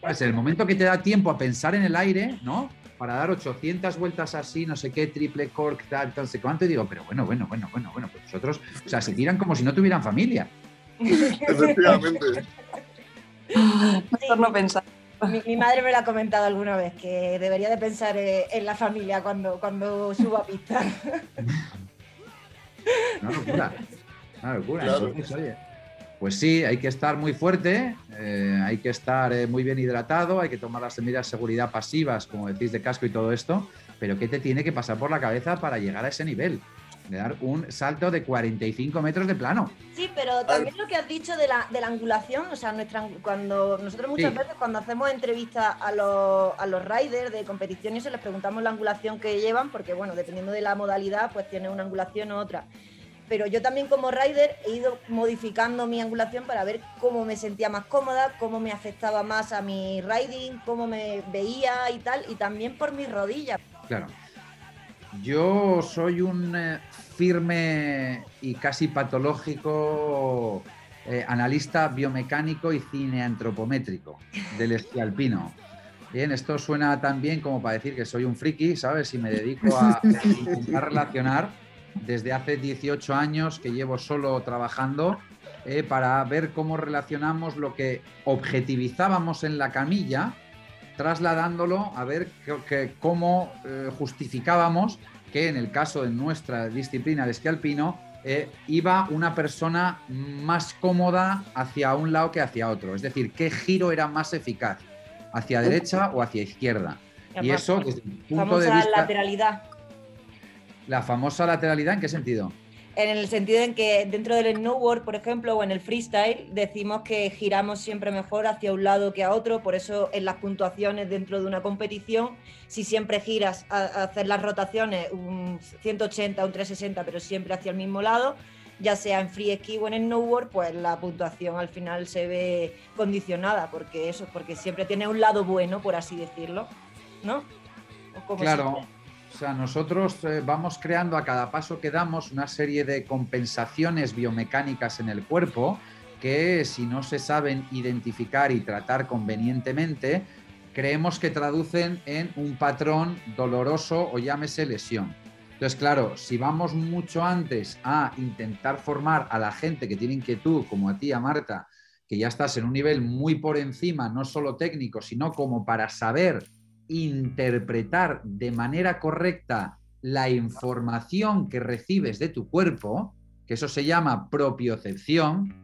Pues el momento que te da tiempo a pensar en el aire, ¿no? Para dar 800 vueltas así, no sé qué, triple cork, tal, tal, sé cuánto, y digo, pero bueno, bueno, bueno, bueno, bueno, pues vosotros, o sea, se tiran como si no tuvieran familia. efectivamente. Mejor no pensar. Mi, mi madre me lo ha comentado alguna vez, que debería de pensar eh, en la familia cuando, cuando subo a pista. Una locura. Una locura. Claro. Entonces, oye, pues sí, hay que estar muy fuerte, eh, hay que estar eh, muy bien hidratado, hay que tomar las medidas de seguridad pasivas, como decís, de casco y todo esto, pero ¿qué te tiene que pasar por la cabeza para llegar a ese nivel? De dar un salto de 45 metros de plano. Sí, pero también lo que has dicho de la, de la angulación, o sea, nuestra, cuando nosotros muchas Sí. veces cuando hacemos entrevistas a los, a los riders de competición y eso, les preguntamos la angulación que llevan, porque bueno, dependiendo de la modalidad, pues tiene una angulación u otra. Pero yo también como rider he ido modificando mi angulación para ver cómo me sentía más cómoda, cómo me afectaba más a mi riding, cómo me veía y tal, y también por mis rodillas. Claro. Yo soy un eh, firme y casi patológico eh, analista biomecánico y cineantropométrico del esquí alpino. Bien, esto suena tan bien como para decir que soy un friki, ¿sabes? Y me dedico a intentar relacionar desde hace 18 años que llevo solo trabajando eh, para ver cómo relacionamos lo que objetivizábamos en la camilla trasladándolo a ver que- que- cómo eh, justificábamos que en el caso de nuestra disciplina de esquí alpino eh, iba una persona más cómoda hacia un lado que hacia otro. Es decir, qué giro era más eficaz, hacia derecha o hacia izquierda. Y eso, desde el punto de famosa vista... lateralidad. La famosa lateralidad, ¿en qué sentido? En el sentido en que dentro del snowboard, por ejemplo, o en el freestyle, decimos que giramos siempre mejor hacia un lado que a otro, por eso en las puntuaciones dentro de una competición, si siempre giras a, a hacer las rotaciones un 180, un 360, pero siempre hacia el mismo lado, ya sea en free ski o en snowboard, pues la puntuación al final se ve condicionada, porque eso, porque siempre tiene un lado bueno, por así decirlo, ¿no? ¿O cómo Claro. se- O sea, nosotros eh, vamos creando a cada paso que damos una serie de compensaciones biomecánicas en el cuerpo que si no se saben identificar y tratar convenientemente, creemos que traducen en un patrón doloroso o llámese lesión. Entonces, claro, si vamos mucho antes a intentar formar a la gente que tiene inquietud, como a ti, a Marta, que ya estás en un nivel muy por encima, no solo técnico, sino como para saber interpretar de manera correcta la información que recibes de tu cuerpo, que eso se llama propiocepción,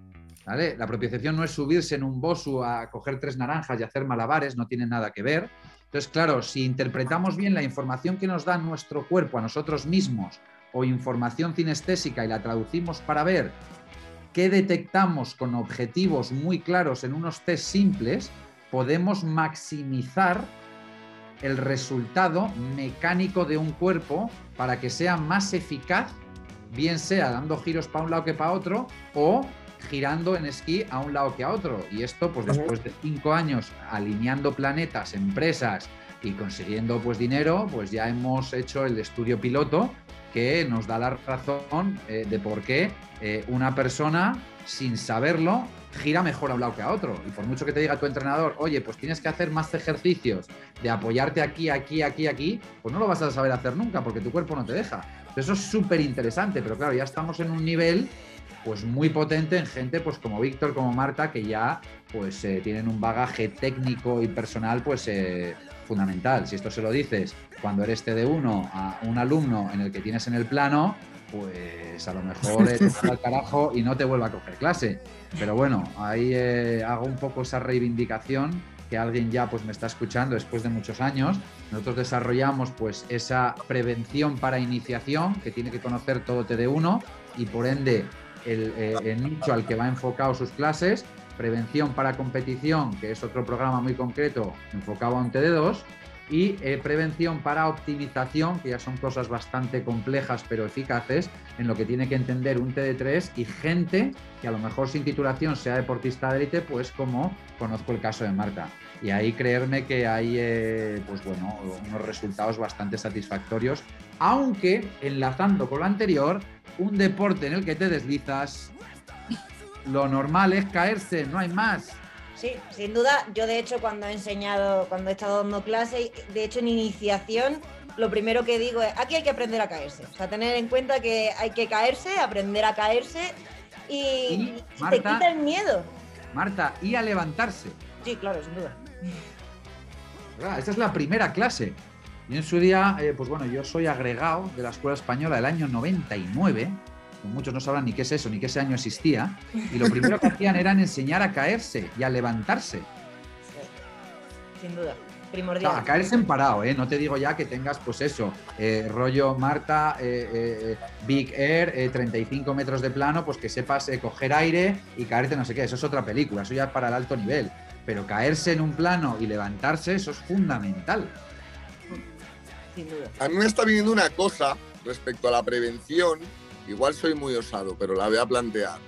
¿vale? La propiocepción no es subirse en un bosu a coger tres naranjas y hacer malabares, no tiene nada que ver. Entonces, claro, si interpretamos bien la información que nos da nuestro cuerpo a nosotros mismos o información cinestésica y la traducimos para ver qué detectamos con objetivos muy claros en unos test simples, podemos maximizar el resultado mecánico de un cuerpo para que sea más eficaz, bien sea dando giros para un lado que para otro o girando en esquí a un lado que a otro. Y esto, pues después de cinco años alineando planetas, empresas y consiguiendo pues dinero, pues ya hemos hecho el estudio piloto que nos da la razón eh, de por qué eh, una persona, sin saberlo, gira mejor a un lado que a otro. Y por mucho que te diga tu entrenador, oye, pues tienes que hacer más ejercicios de apoyarte aquí, aquí, aquí, aquí, pues no lo vas a saber hacer nunca porque tu cuerpo no te deja. Eso es súper interesante, pero claro, ya estamos en un nivel pues muy potente en gente pues como Víctor, como Marta, que ya pues eh, tienen un bagaje técnico y personal pues eh, fundamental. Si esto se lo dices cuando eres TD1 a un alumno en el que tienes en el plano, pues a lo mejor eh, te manda al carajo y no te vuelve a coger clase. Pero bueno, ahí eh, hago un poco esa reivindicación que alguien ya pues me está escuchando después de muchos años. Nosotros desarrollamos pues esa prevención para iniciación que tiene que conocer todo TD1 y por ende el, eh, el nicho al que va enfocado sus clases, prevención para competición, que es otro programa muy concreto enfocado a un TD2, y eh, prevención para optimización, que ya son cosas bastante complejas pero eficaces, en lo que tiene que entender un TD3 y gente que a lo mejor sin titulación sea deportista de élite, pues como conozco el caso de Marta. Y ahí creerme que hay eh, pues bueno, unos resultados bastante satisfactorios, aunque enlazando con lo anterior, un deporte en el que te deslizas, lo normal es caerse, no hay más. Sí, sin duda. Yo de hecho cuando he enseñado, cuando he estado dando clase, de hecho en iniciación, lo primero que digo es, aquí hay que aprender a caerse. O sea, tener en cuenta que hay que caerse, aprender a caerse y, Y, y te Marta- quita el miedo. Marta, y a levantarse. Sí, claro, sin duda. ¿verdad? Esta es la primera clase. Y en su día, eh, pues bueno, yo soy agregado de la Escuela Española del año 99. Como Muchos no sabrán ni qué es eso, ni que ese año existía. Y lo primero que hacían era enseñar a caerse y a levantarse. Sin duda. Primordial. a caerse en parado, ¿eh? No te digo ya que tengas, pues eso, eh, rollo Marta, eh, eh, Big Air, eh, 35 metros de plano, pues que sepas eh, coger aire y caerte no sé qué. Eso es otra película, eso ya es para el alto nivel. Pero caerse en un plano y levantarse, eso es fundamental. Sin duda. A mí me está viniendo una cosa respecto a la prevención. Igual soy muy osado, pero la voy a plantear.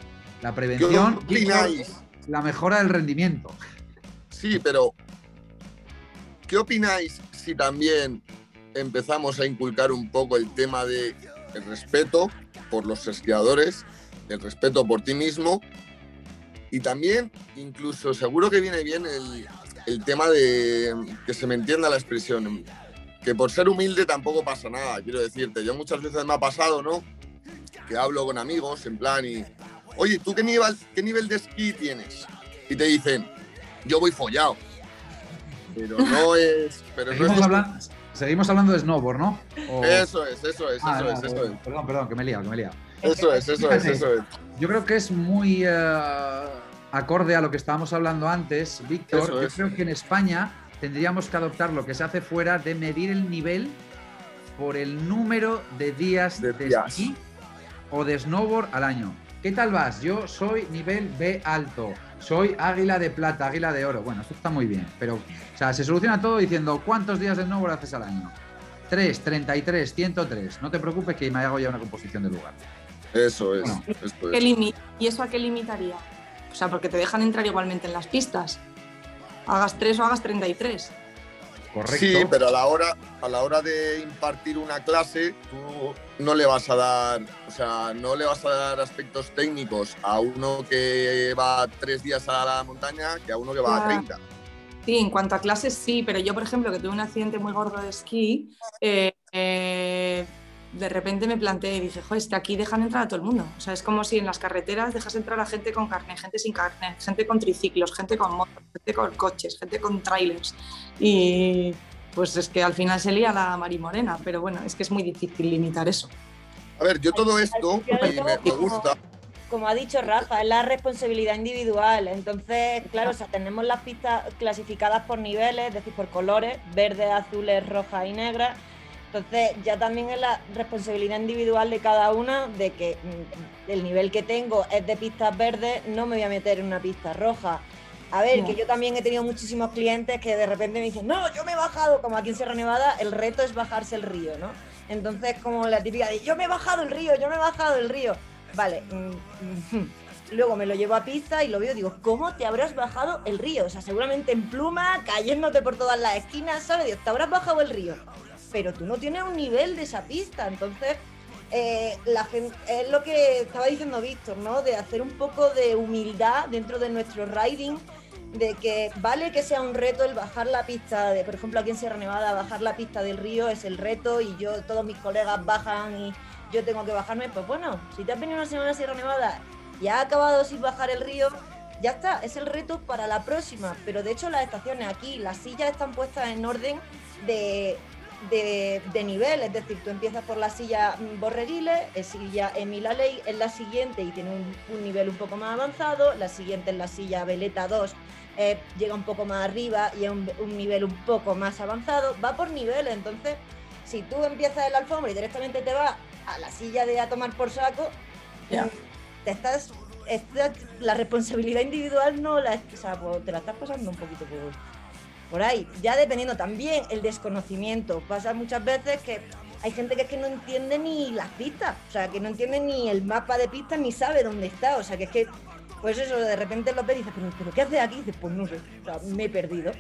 La ¿Qué prevención, opináis? la mejora del rendimiento. Sí, pero ¿qué opináis si también empezamos a inculcar un poco el tema de el respeto por los esquiadores, el respeto por ti mismo y también incluso seguro que viene bien el, el tema de que se me entienda la expresión, que por ser humilde tampoco pasa nada, quiero decirte, yo muchas veces me ha pasado, ¿no? Que hablo con amigos en plan y, oye, ¿tú qué nivel, qué nivel de esquí tienes? Y te dicen, yo voy follado. Pero no es. Pero no Seguimos, es hablan- seguimos hablando de snowboard, ¿no? O- Eso es, eso es, Ah, eso no, es, eso es. Perdón, perdón, que me he liado, que me he liado. Eso es, eso es, eso es. Yo creo que es muy eh, acorde a lo que estábamos hablando antes, Víctor. Yo creo que en España tendríamos que adoptar lo que se hace fuera de medir el nivel por el número de días De de, días. esquí o de snowboard al año. ¿Qué tal vas? Yo soy nivel B alto, soy águila de plata, águila de oro. Bueno, esto está muy bien, pero o sea, se soluciona todo diciendo cuántos días de snowboard haces al año. 3, 33, 103. No te preocupes que me hago ya una composición de lugar. Eso es. Bueno. esto ¿Qué es. ¿Y eso a qué limitaría? O sea, porque te dejan entrar igualmente en las pistas. Hagas 3 o hagas 33. Correcto. Sí, pero a la hora a la hora de impartir una clase, tú no le vas a dar, o sea, no le vas a dar aspectos técnicos a uno que va tres días a la montaña que a uno que va a Ya. 30. Sí, en cuanto a clases sí, pero yo, por ejemplo, que tuve un accidente muy gordo de esquí, eh, eh, de repente me planteé y dije, joder, es que aquí dejan entrar a todo el mundo. O sea, es como si en las carreteras dejas entrar a gente con carnet, gente sin carnet, gente con triciclos, gente con motos, gente con coches, gente con trailers. Y pues es que al final se lía la marimorena, pero bueno, es que es muy difícil limitar eso. A ver, yo todo esto y me, gusta. Como ha dicho Rafa, es la responsabilidad individual. Entonces, claro, o sea, tenemos las pistas clasificadas por niveles, es decir, por colores, verdes, azules, rojas y negras. Entonces, ya también es la responsabilidad individual de cada una de que mm, el nivel que tengo es de pistas verdes, no me voy a meter en una pista roja. A ver, que yo también he tenido muchísimos clientes que de repente me dicen, no, yo me he bajado, como aquí en Sierra Nevada, el reto es bajarse el río, ¿no? Entonces, como la típica de, yo me he bajado el río, yo me he bajado el río. Vale. mm, mm, Luego me lo llevo a pista y lo veo digo, ¿cómo te habrás bajado el río? O sea, seguramente en pluma, cayéndote por todas las esquinas, ¿sabes? Digo, te habrás bajado el río. Pero tú no tienes un nivel de esa pista. Entonces, eh, la gen- es lo que estaba diciendo Víctor, ¿no? De hacer un poco de humildad dentro de nuestro riding, de que vale que sea un reto el bajar la pista, de, por ejemplo, aquí en Sierra Nevada, bajar la pista del río es el reto y yo, todos mis colegas bajan y yo tengo que bajarme, pues bueno, si te has venido una semana a Sierra Nevada y has acabado sin bajar el río, ya está, es el reto para la próxima. Pero de hecho las estaciones aquí, las sillas están puestas en orden de, de, de nivel, es decir, tú empiezas por la silla mm, Borreriles, es silla Emila Ley, es la siguiente y tiene un, un nivel un poco más avanzado, la siguiente es la silla Veleta 2, eh, llega un poco más arriba y es un, un nivel un poco más avanzado, va por niveles, entonces si tú empiezas en la alfombra y directamente te vas a la silla de a tomar por saco, mm, te estás, estás- la responsabilidad individual no la, o sea, pues, te la estás pasando un poquito por, por ahí. Ya dependiendo también el desconocimiento. Pasa muchas veces que hay gente que es que no entiende ni las pistas, o sea, que no entiende ni el mapa de pistas ni sabe dónde está, o sea, que es que, pues eso, de repente lo ves y dices, pero, ¿qué haces aquí? Y dices, pues no sé, o sea, me he perdido.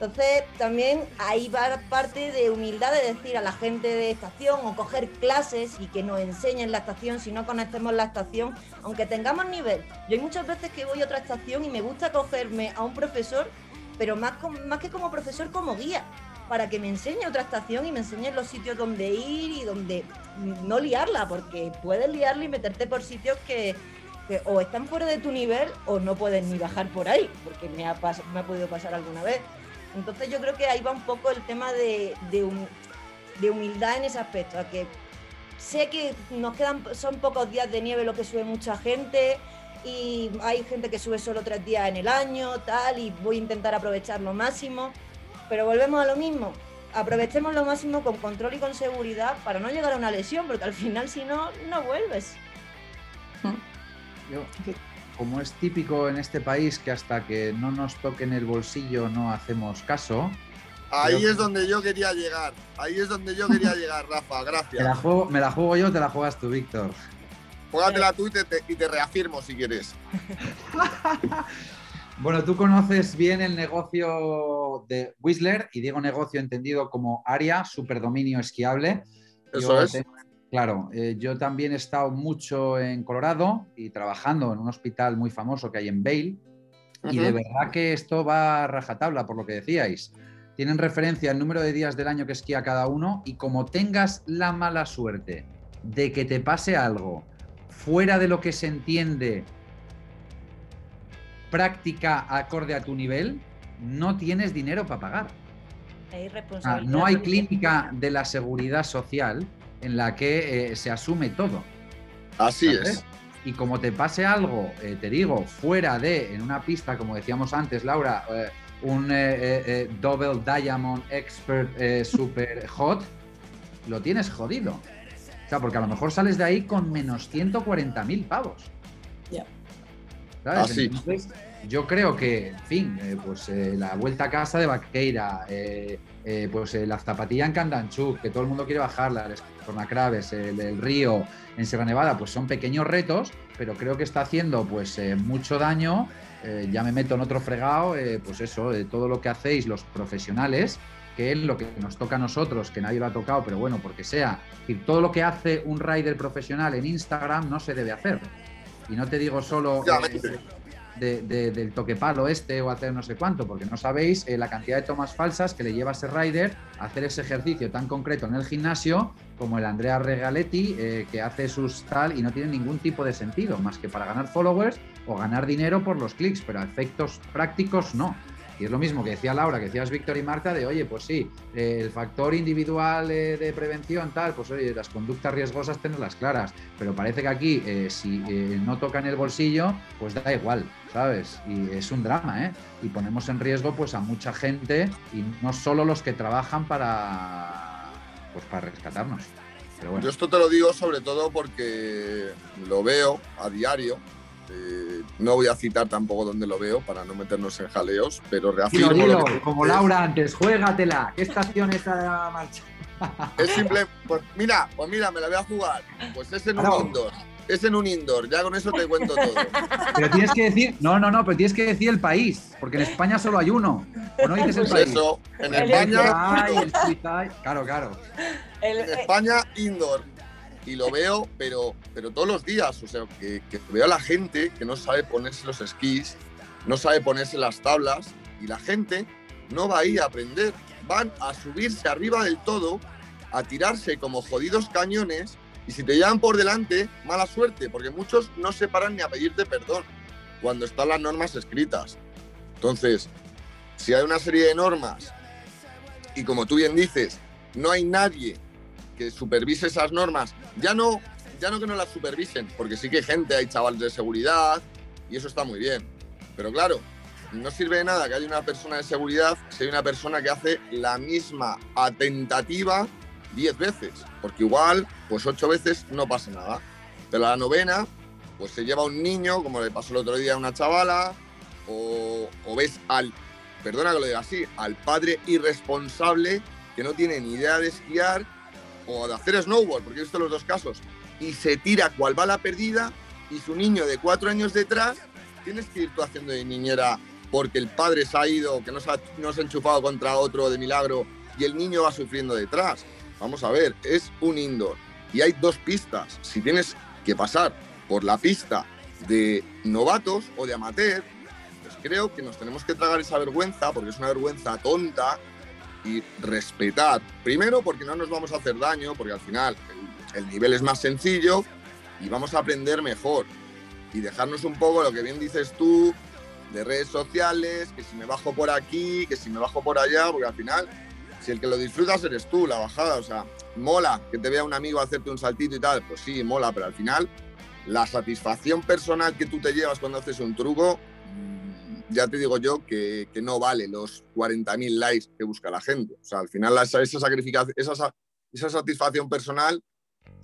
Entonces, también ahí va parte de humildad de decir a la gente de estación o coger clases y que nos enseñen la estación si no conocemos la estación, aunque tengamos nivel. Yo hay muchas veces que voy a otra estación y me gusta cogerme a un profesor, pero más, que como profesor, como guía, para que me enseñe otra estación y me enseñe los sitios donde ir y donde no liarla, porque puedes liarla y meterte por sitios que, o están fuera de tu nivel o no puedes ni bajar por ahí, porque me ha, pas- me ha podido pasar alguna vez. Entonces yo creo que ahí va un poco el tema de, de humildad en ese aspecto, a que sé que nos quedan, son pocos días de nieve lo que sube mucha gente y hay gente que sube solo tres días en el año, tal, y voy a intentar aprovechar lo máximo, pero volvemos a lo mismo, aprovechemos lo máximo con control y con seguridad para no llegar a una lesión, porque al final si no, no vuelves. Yo, como es típico en este país que hasta que no nos toquen el bolsillo no hacemos caso, Ahí es donde yo quería llegar. Ahí es donde yo quería llegar, Rafa. me la Gracias. juego, me la juego yo, te la juegas tú, Víctor. Juégatela tú y te, te- y te reafirmo si quieres. Bueno, tú conoces bien el negocio de Whistler y digo negocio entendido como área, superdominio esquiable. Eso Yo es. te- claro, eh, yo también he estado mucho en Colorado y trabajando en un hospital muy famoso que hay en Vail. Y de verdad que esto va a rajatabla, por lo que decíais. Tienen referencia el número de días del año que esquía cada uno y como tengas la mala suerte de que te pase algo fuera de lo que se entiende práctica acorde a tu nivel, no tienes dinero para pagar. Hay Ah, no hay clínica de la seguridad social en la que eh, se asume todo. Así ¿sabes? es. Y como te pase algo, eh, te digo, fuera de, en una pista, como decíamos antes, Laura, eh, un eh, eh, eh, Double Diamond Expert eh, Super Hot, lo tienes jodido. Sea, porque a lo mejor sales de ahí con menos 140.000 pavos. Ya. ¿Sabes? Así. Entonces, yo creo que, en fin, eh, pues eh, la vuelta a casa de Vaqueira, eh, eh, pues eh, la zapatilla en Candanchuk, que todo el mundo quiere bajarla, el Cornacraves, el, el Río en Sierra Nevada, pues son pequeños retos, pero creo que está haciendo pues eh, mucho daño. Eh, ya me meto en otro fregado, eh, pues eso, de todo lo que hacéis los profesionales, que es lo que nos toca a nosotros, que nadie lo ha tocado, pero bueno, porque sea. Decir, todo lo que hace un rider profesional en Instagram no se debe hacer. Y no te digo solo eh, de- de- del toquepalo este o hacer no sé cuánto, porque no sabéis eh, la cantidad de tomas falsas que le lleva a ese rider a hacer ese ejercicio tan concreto en el gimnasio como el Andrea Regaletti, eh, que hace sus tal y no tiene ningún tipo de sentido, más que para ganar followers o ganar dinero por los clics, pero a efectos prácticos no. Y es lo mismo que decía Laura, que decías Víctor y Marta, de oye, pues sí, el factor individual eh, de prevención, tal, pues oye, las conductas riesgosas tenerlas claras. Pero parece que aquí, eh, si eh, no tocan el bolsillo, pues da igual, ¿sabes? Y es un drama, ¿eh? Y ponemos en riesgo pues a mucha gente y no solo los que trabajan para, pues, para rescatarnos. Yo esto te lo digo sobre todo porque lo veo a diario. Eh, no voy a citar tampoco dónde lo veo para no meternos en jaleos, pero reafirmo dilo, lo que como es- Laura antes, juégatela. ¿Qué estación está de la marcha? Es simple, pues mira, pues mira, me la voy a jugar. Pues es en un Claro. indoor. Es en un indoor, ya con eso te cuento todo. Pero tienes que decir, no, no, no, pero tienes que decir el país, porque en España solo hay uno. O no dices el Pues país. eso, en El España, el Suiza, claro, claro. El- en España indoor. Y lo veo, pero, pero todos los días. O sea, que, que veo a la gente que no sabe ponerse los esquís, no sabe ponerse las tablas, y la gente no va ahí a aprender. Van a subirse arriba del todo, a tirarse como jodidos cañones, y si te llevan por delante, mala suerte, porque muchos no se paran ni a pedirte perdón cuando están las normas escritas. Entonces, si hay una serie de normas, y como tú bien dices, no hay nadie que supervise esas normas, ya no, ya no que no las supervisen, porque sí que hay gente, hay chavales de seguridad y eso está muy bien. Pero claro, no sirve de nada que haya una persona de seguridad si hay una persona que hace la misma atentativa 10 veces, porque igual, pues ocho veces no pasa nada. Pero la novena, pues se lleva un niño, como le pasó el otro día a una chavala, o, o ves al, perdona que lo diga así, al padre irresponsable que no tiene ni idea de esquiar o de hacer snowboard, porque he visto los dos casos, y se tira cual bala perdida y su niño de cuatro años detrás, tienes que ir tú haciendo de niñera porque el padre se ha ido, que no se ha, no ha enchufado contra otro de milagro y el niño va sufriendo detrás. Vamos a ver, es un indoor y hay dos pistas. Si tienes que pasar por la pista de novatos o de amateur, pues creo que nos tenemos que tragar esa vergüenza, porque es una vergüenza tonta, y respetar. Primero, porque no nos vamos a hacer daño, porque al final el, el nivel es más sencillo y vamos a aprender mejor. Y dejarnos un poco lo que bien dices tú, de redes sociales, que si me bajo por aquí, que si me bajo por allá, porque al final, si el que lo disfrutas eres tú, la bajada, o sea, mola que te vea un amigo hacerte un saltito y tal, pues sí, mola, pero al final la satisfacción personal que tú te llevas cuando haces un truco, ya te digo yo que, no vale los 40.000 likes que busca la gente. O sea, al final esa, esa, sa- esa satisfacción personal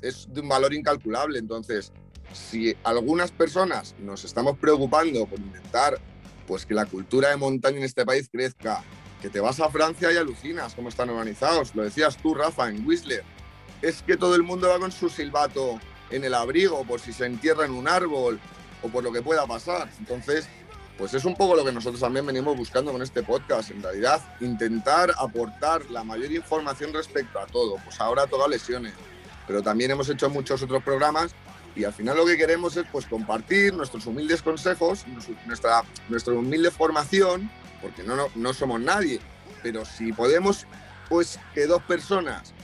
es de un valor incalculable. Entonces, si algunas personas nos estamos preocupando por intentar pues que la cultura de montaña en este país crezca, que te vas a Francia y alucinas cómo están organizados, lo decías tú, Rafa, en Whistler, es que todo el mundo va con su silbato en el abrigo por si se entierra en un árbol o por lo que pueda pasar. Entonces, pues es un poco lo que nosotros también venimos buscando con este podcast. En realidad, intentar aportar la mayor información respecto a todo. Pues ahora ha tocado lesiones, pero también hemos hecho muchos otros programas y al final lo que queremos es pues compartir nuestros humildes consejos, nuestra, nuestra humilde formación, porque no, no, no somos nadie, pero si podemos pues que dos personas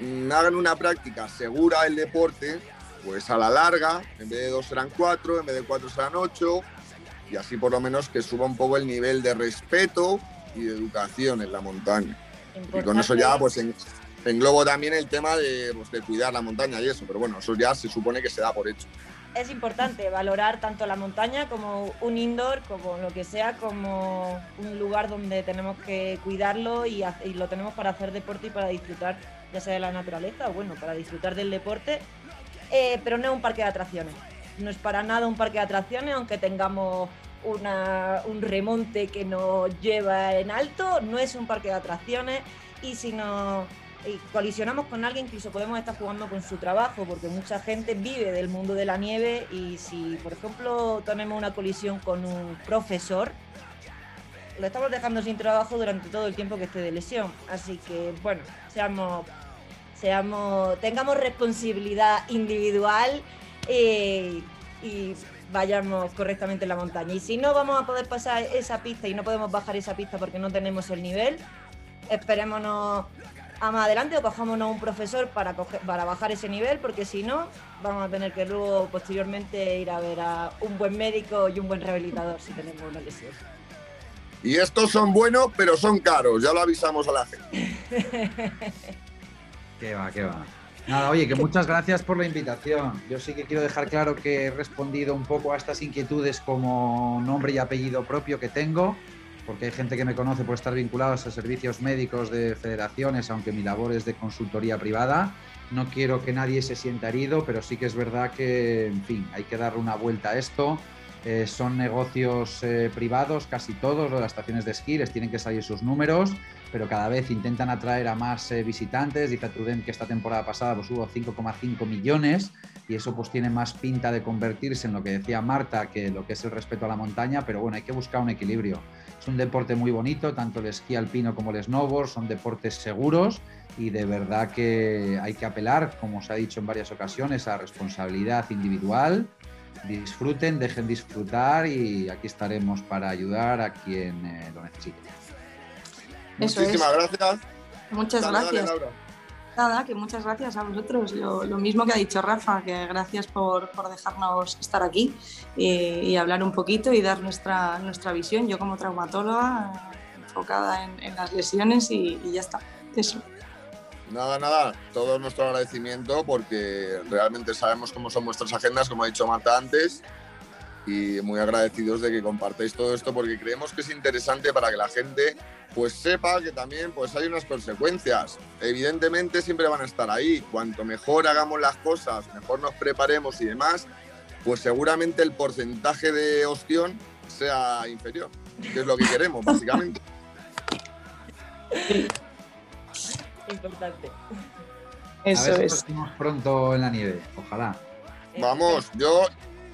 mm, hagan una práctica segura del deporte, pues a la larga, en vez de dos serán cuatro, en vez de cuatro serán ocho, y así por lo menos que suba un poco el nivel de respeto y de educación en la montaña. Y con eso ya pues en- englobo también el tema de, pues, de cuidar la montaña y eso, pero bueno, eso ya se supone que se da por hecho. es importante valorar tanto la montaña como un indoor, como lo que sea, como un lugar donde tenemos que cuidarlo y, y lo tenemos para hacer deporte y para disfrutar, ya sea de la naturaleza o bueno, para disfrutar del deporte, Eh, pero no es un parque de atracciones. No es para nada un parque de atracciones, aunque tengamos una- un remonte que nos lleva en alto, no es un parque de atracciones y si nos colisionamos con alguien, incluso podemos estar jugando con su trabajo, porque mucha gente vive del mundo de la nieve y si, por ejemplo, tenemos una colisión con un profesor, lo estamos dejando sin trabajo durante todo el tiempo que esté de lesión. Así que, bueno, seamos, seamos, tengamos responsabilidad individual eh, y vayamos correctamente en la montaña. Y si no vamos a poder pasar esa pista y no podemos bajar esa pista porque no tenemos el nivel, esperémonos a más adelante o cojámonos un profesor para, coger- para bajar ese nivel, porque si no, vamos a tener que luego posteriormente ir a ver a un buen médico y un buen rehabilitador si tenemos una lesión. Y estos son buenos, pero son caros, ya lo avisamos a la gente. Qué va, qué va. Nada, oye, que muchas gracias por la invitación. Yo sí que quiero dejar claro que he respondido un poco a estas inquietudes como nombre y apellido propio que tengo, porque hay gente que me conoce por estar vinculados a servicios médicos de federaciones, aunque mi labor es de consultoría privada. No quiero que nadie se sienta herido, pero sí que es verdad que, en fin, hay que darle una vuelta a esto. Eh, son negocios eh, privados, casi todos, las estaciones de esquí, les tienen que salir sus números pero cada vez intentan atraer a más eh, visitantes. Dice Trudem que esta temporada pasada pues, hubo 5,5 millones y eso pues tiene más pinta de convertirse en lo que decía Marta que lo que es el respeto a la montaña, pero bueno, hay que buscar un equilibrio. Es un deporte muy bonito, tanto el esquí alpino como el snowboard, son deportes seguros y de verdad que hay que apelar, como se ha dicho en varias ocasiones, a responsabilidad individual. Disfruten, dejen disfrutar y aquí estaremos para ayudar a quien eh, lo necesite. Eso Muchísimas es. gracias. Muchas Dale, dale, gracias. Laura. Nada, que muchas gracias a vosotros. Lo, lo mismo que ha dicho Rafa, que gracias por, por dejarnos estar aquí y, y hablar un poquito y dar nuestra, nuestra visión. Yo como traumatóloga, eh, enfocada en, en las lesiones y, y ya está. Eso. Nada, nada, todo nuestro agradecimiento porque realmente sabemos cómo son vuestras agendas, como ha dicho Marta antes, y muy agradecidos de que compartáis todo esto porque creemos que es interesante para que la gente pues sepa que también pues hay unas consecuencias. Evidentemente siempre van a estar ahí. Cuanto mejor hagamos las cosas, mejor nos preparemos y demás, pues seguramente el porcentaje de ostión sea inferior, que es lo que queremos, básicamente. Importante. a Eso ver si es. nos vemos pronto en la nieve, ojalá. Vamos, yo,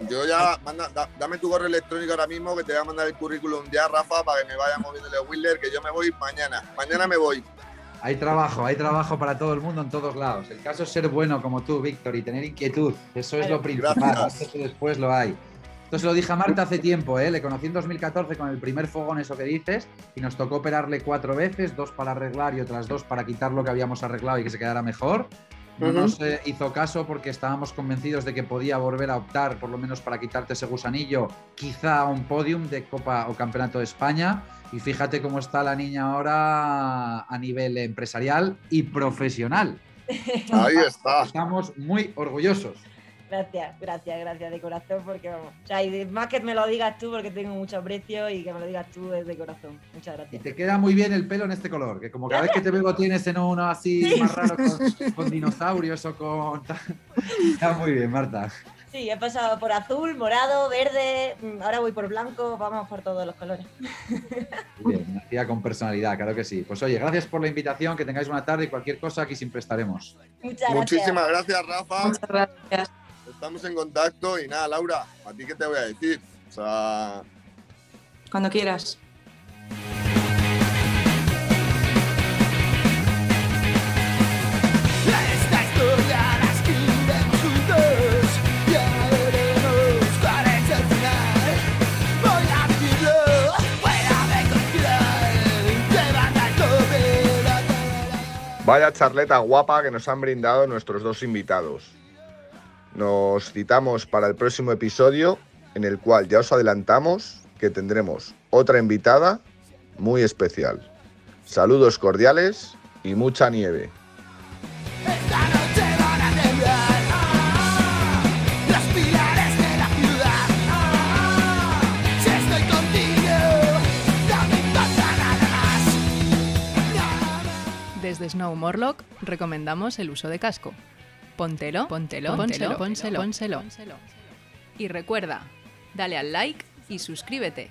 yo ya, manda- da- dame tu correo electrónico ahora mismo que te voy a mandar el currículum ya, Rafa, para que me vaya moviéndole Wheeler, que yo me voy mañana. Mañana me voy. Hay trabajo, hay trabajo para todo el mundo en todos lados. El caso es ser bueno como tú, Víctor, y tener inquietud. Eso es lo principal. Eso después lo hay. Esto se lo dije a Marta hace tiempo, ¿eh? Le conocí en 2014 con el primer fogón, eso que dices, y nos tocó operarle cuatro veces, dos para arreglar y otras dos para quitar lo que habíamos arreglado y que se quedara mejor. No Ujú. nos eh, hizo caso porque estábamos convencidos de que podía volver a optar, por lo menos para quitarte ese gusanillo, quizá a un podium de Copa o Campeonato de España. Y fíjate cómo está la niña ahora a nivel empresarial y profesional. Ahí está. Estamos muy orgullosos. Gracias, gracias, gracias de corazón, porque vamos. O sea, y más que me lo digas tú, porque tengo mucho aprecio y que me lo digas tú es de corazón. Muchas Y gracias. te queda muy bien el pelo en este color, que como cada vez que te veo tienes en uno así más raro con, con dinosaurios o con... Está muy bien, Marta. Sí, he pasado por azul, morado, verde, mm, ahora voy por blanco, vamos por todos los colores. Muy bien, una tía con personalidad, claro que sí. Pues oye, gracias por la invitación, que tengáis buena tarde y cualquier cosa aquí siempre estaremos. Muchas gracias. Muchísimas gracias, Rafa. Muchas gracias. Estamos en contacto y nada, Laura, ¿a ti qué te voy a decir? O sea, Cuando quieras. Esta historia la escribiremos juntos Ya veremos cuál es el final Voy a vivirlo fuera de control Te van a comer Vaya charleta guapa que nos han brindado nuestros dos invitados. Nos citamos para el próximo episodio en el cual ya os adelantamos que tendremos otra invitada muy especial. Saludos cordiales y mucha nieve. Desde Snow Morlock recomendamos el uso de casco. Póntelo, póntelo, póntelo, pónselo, pónselo. Y recuerda, dale al like y suscríbete.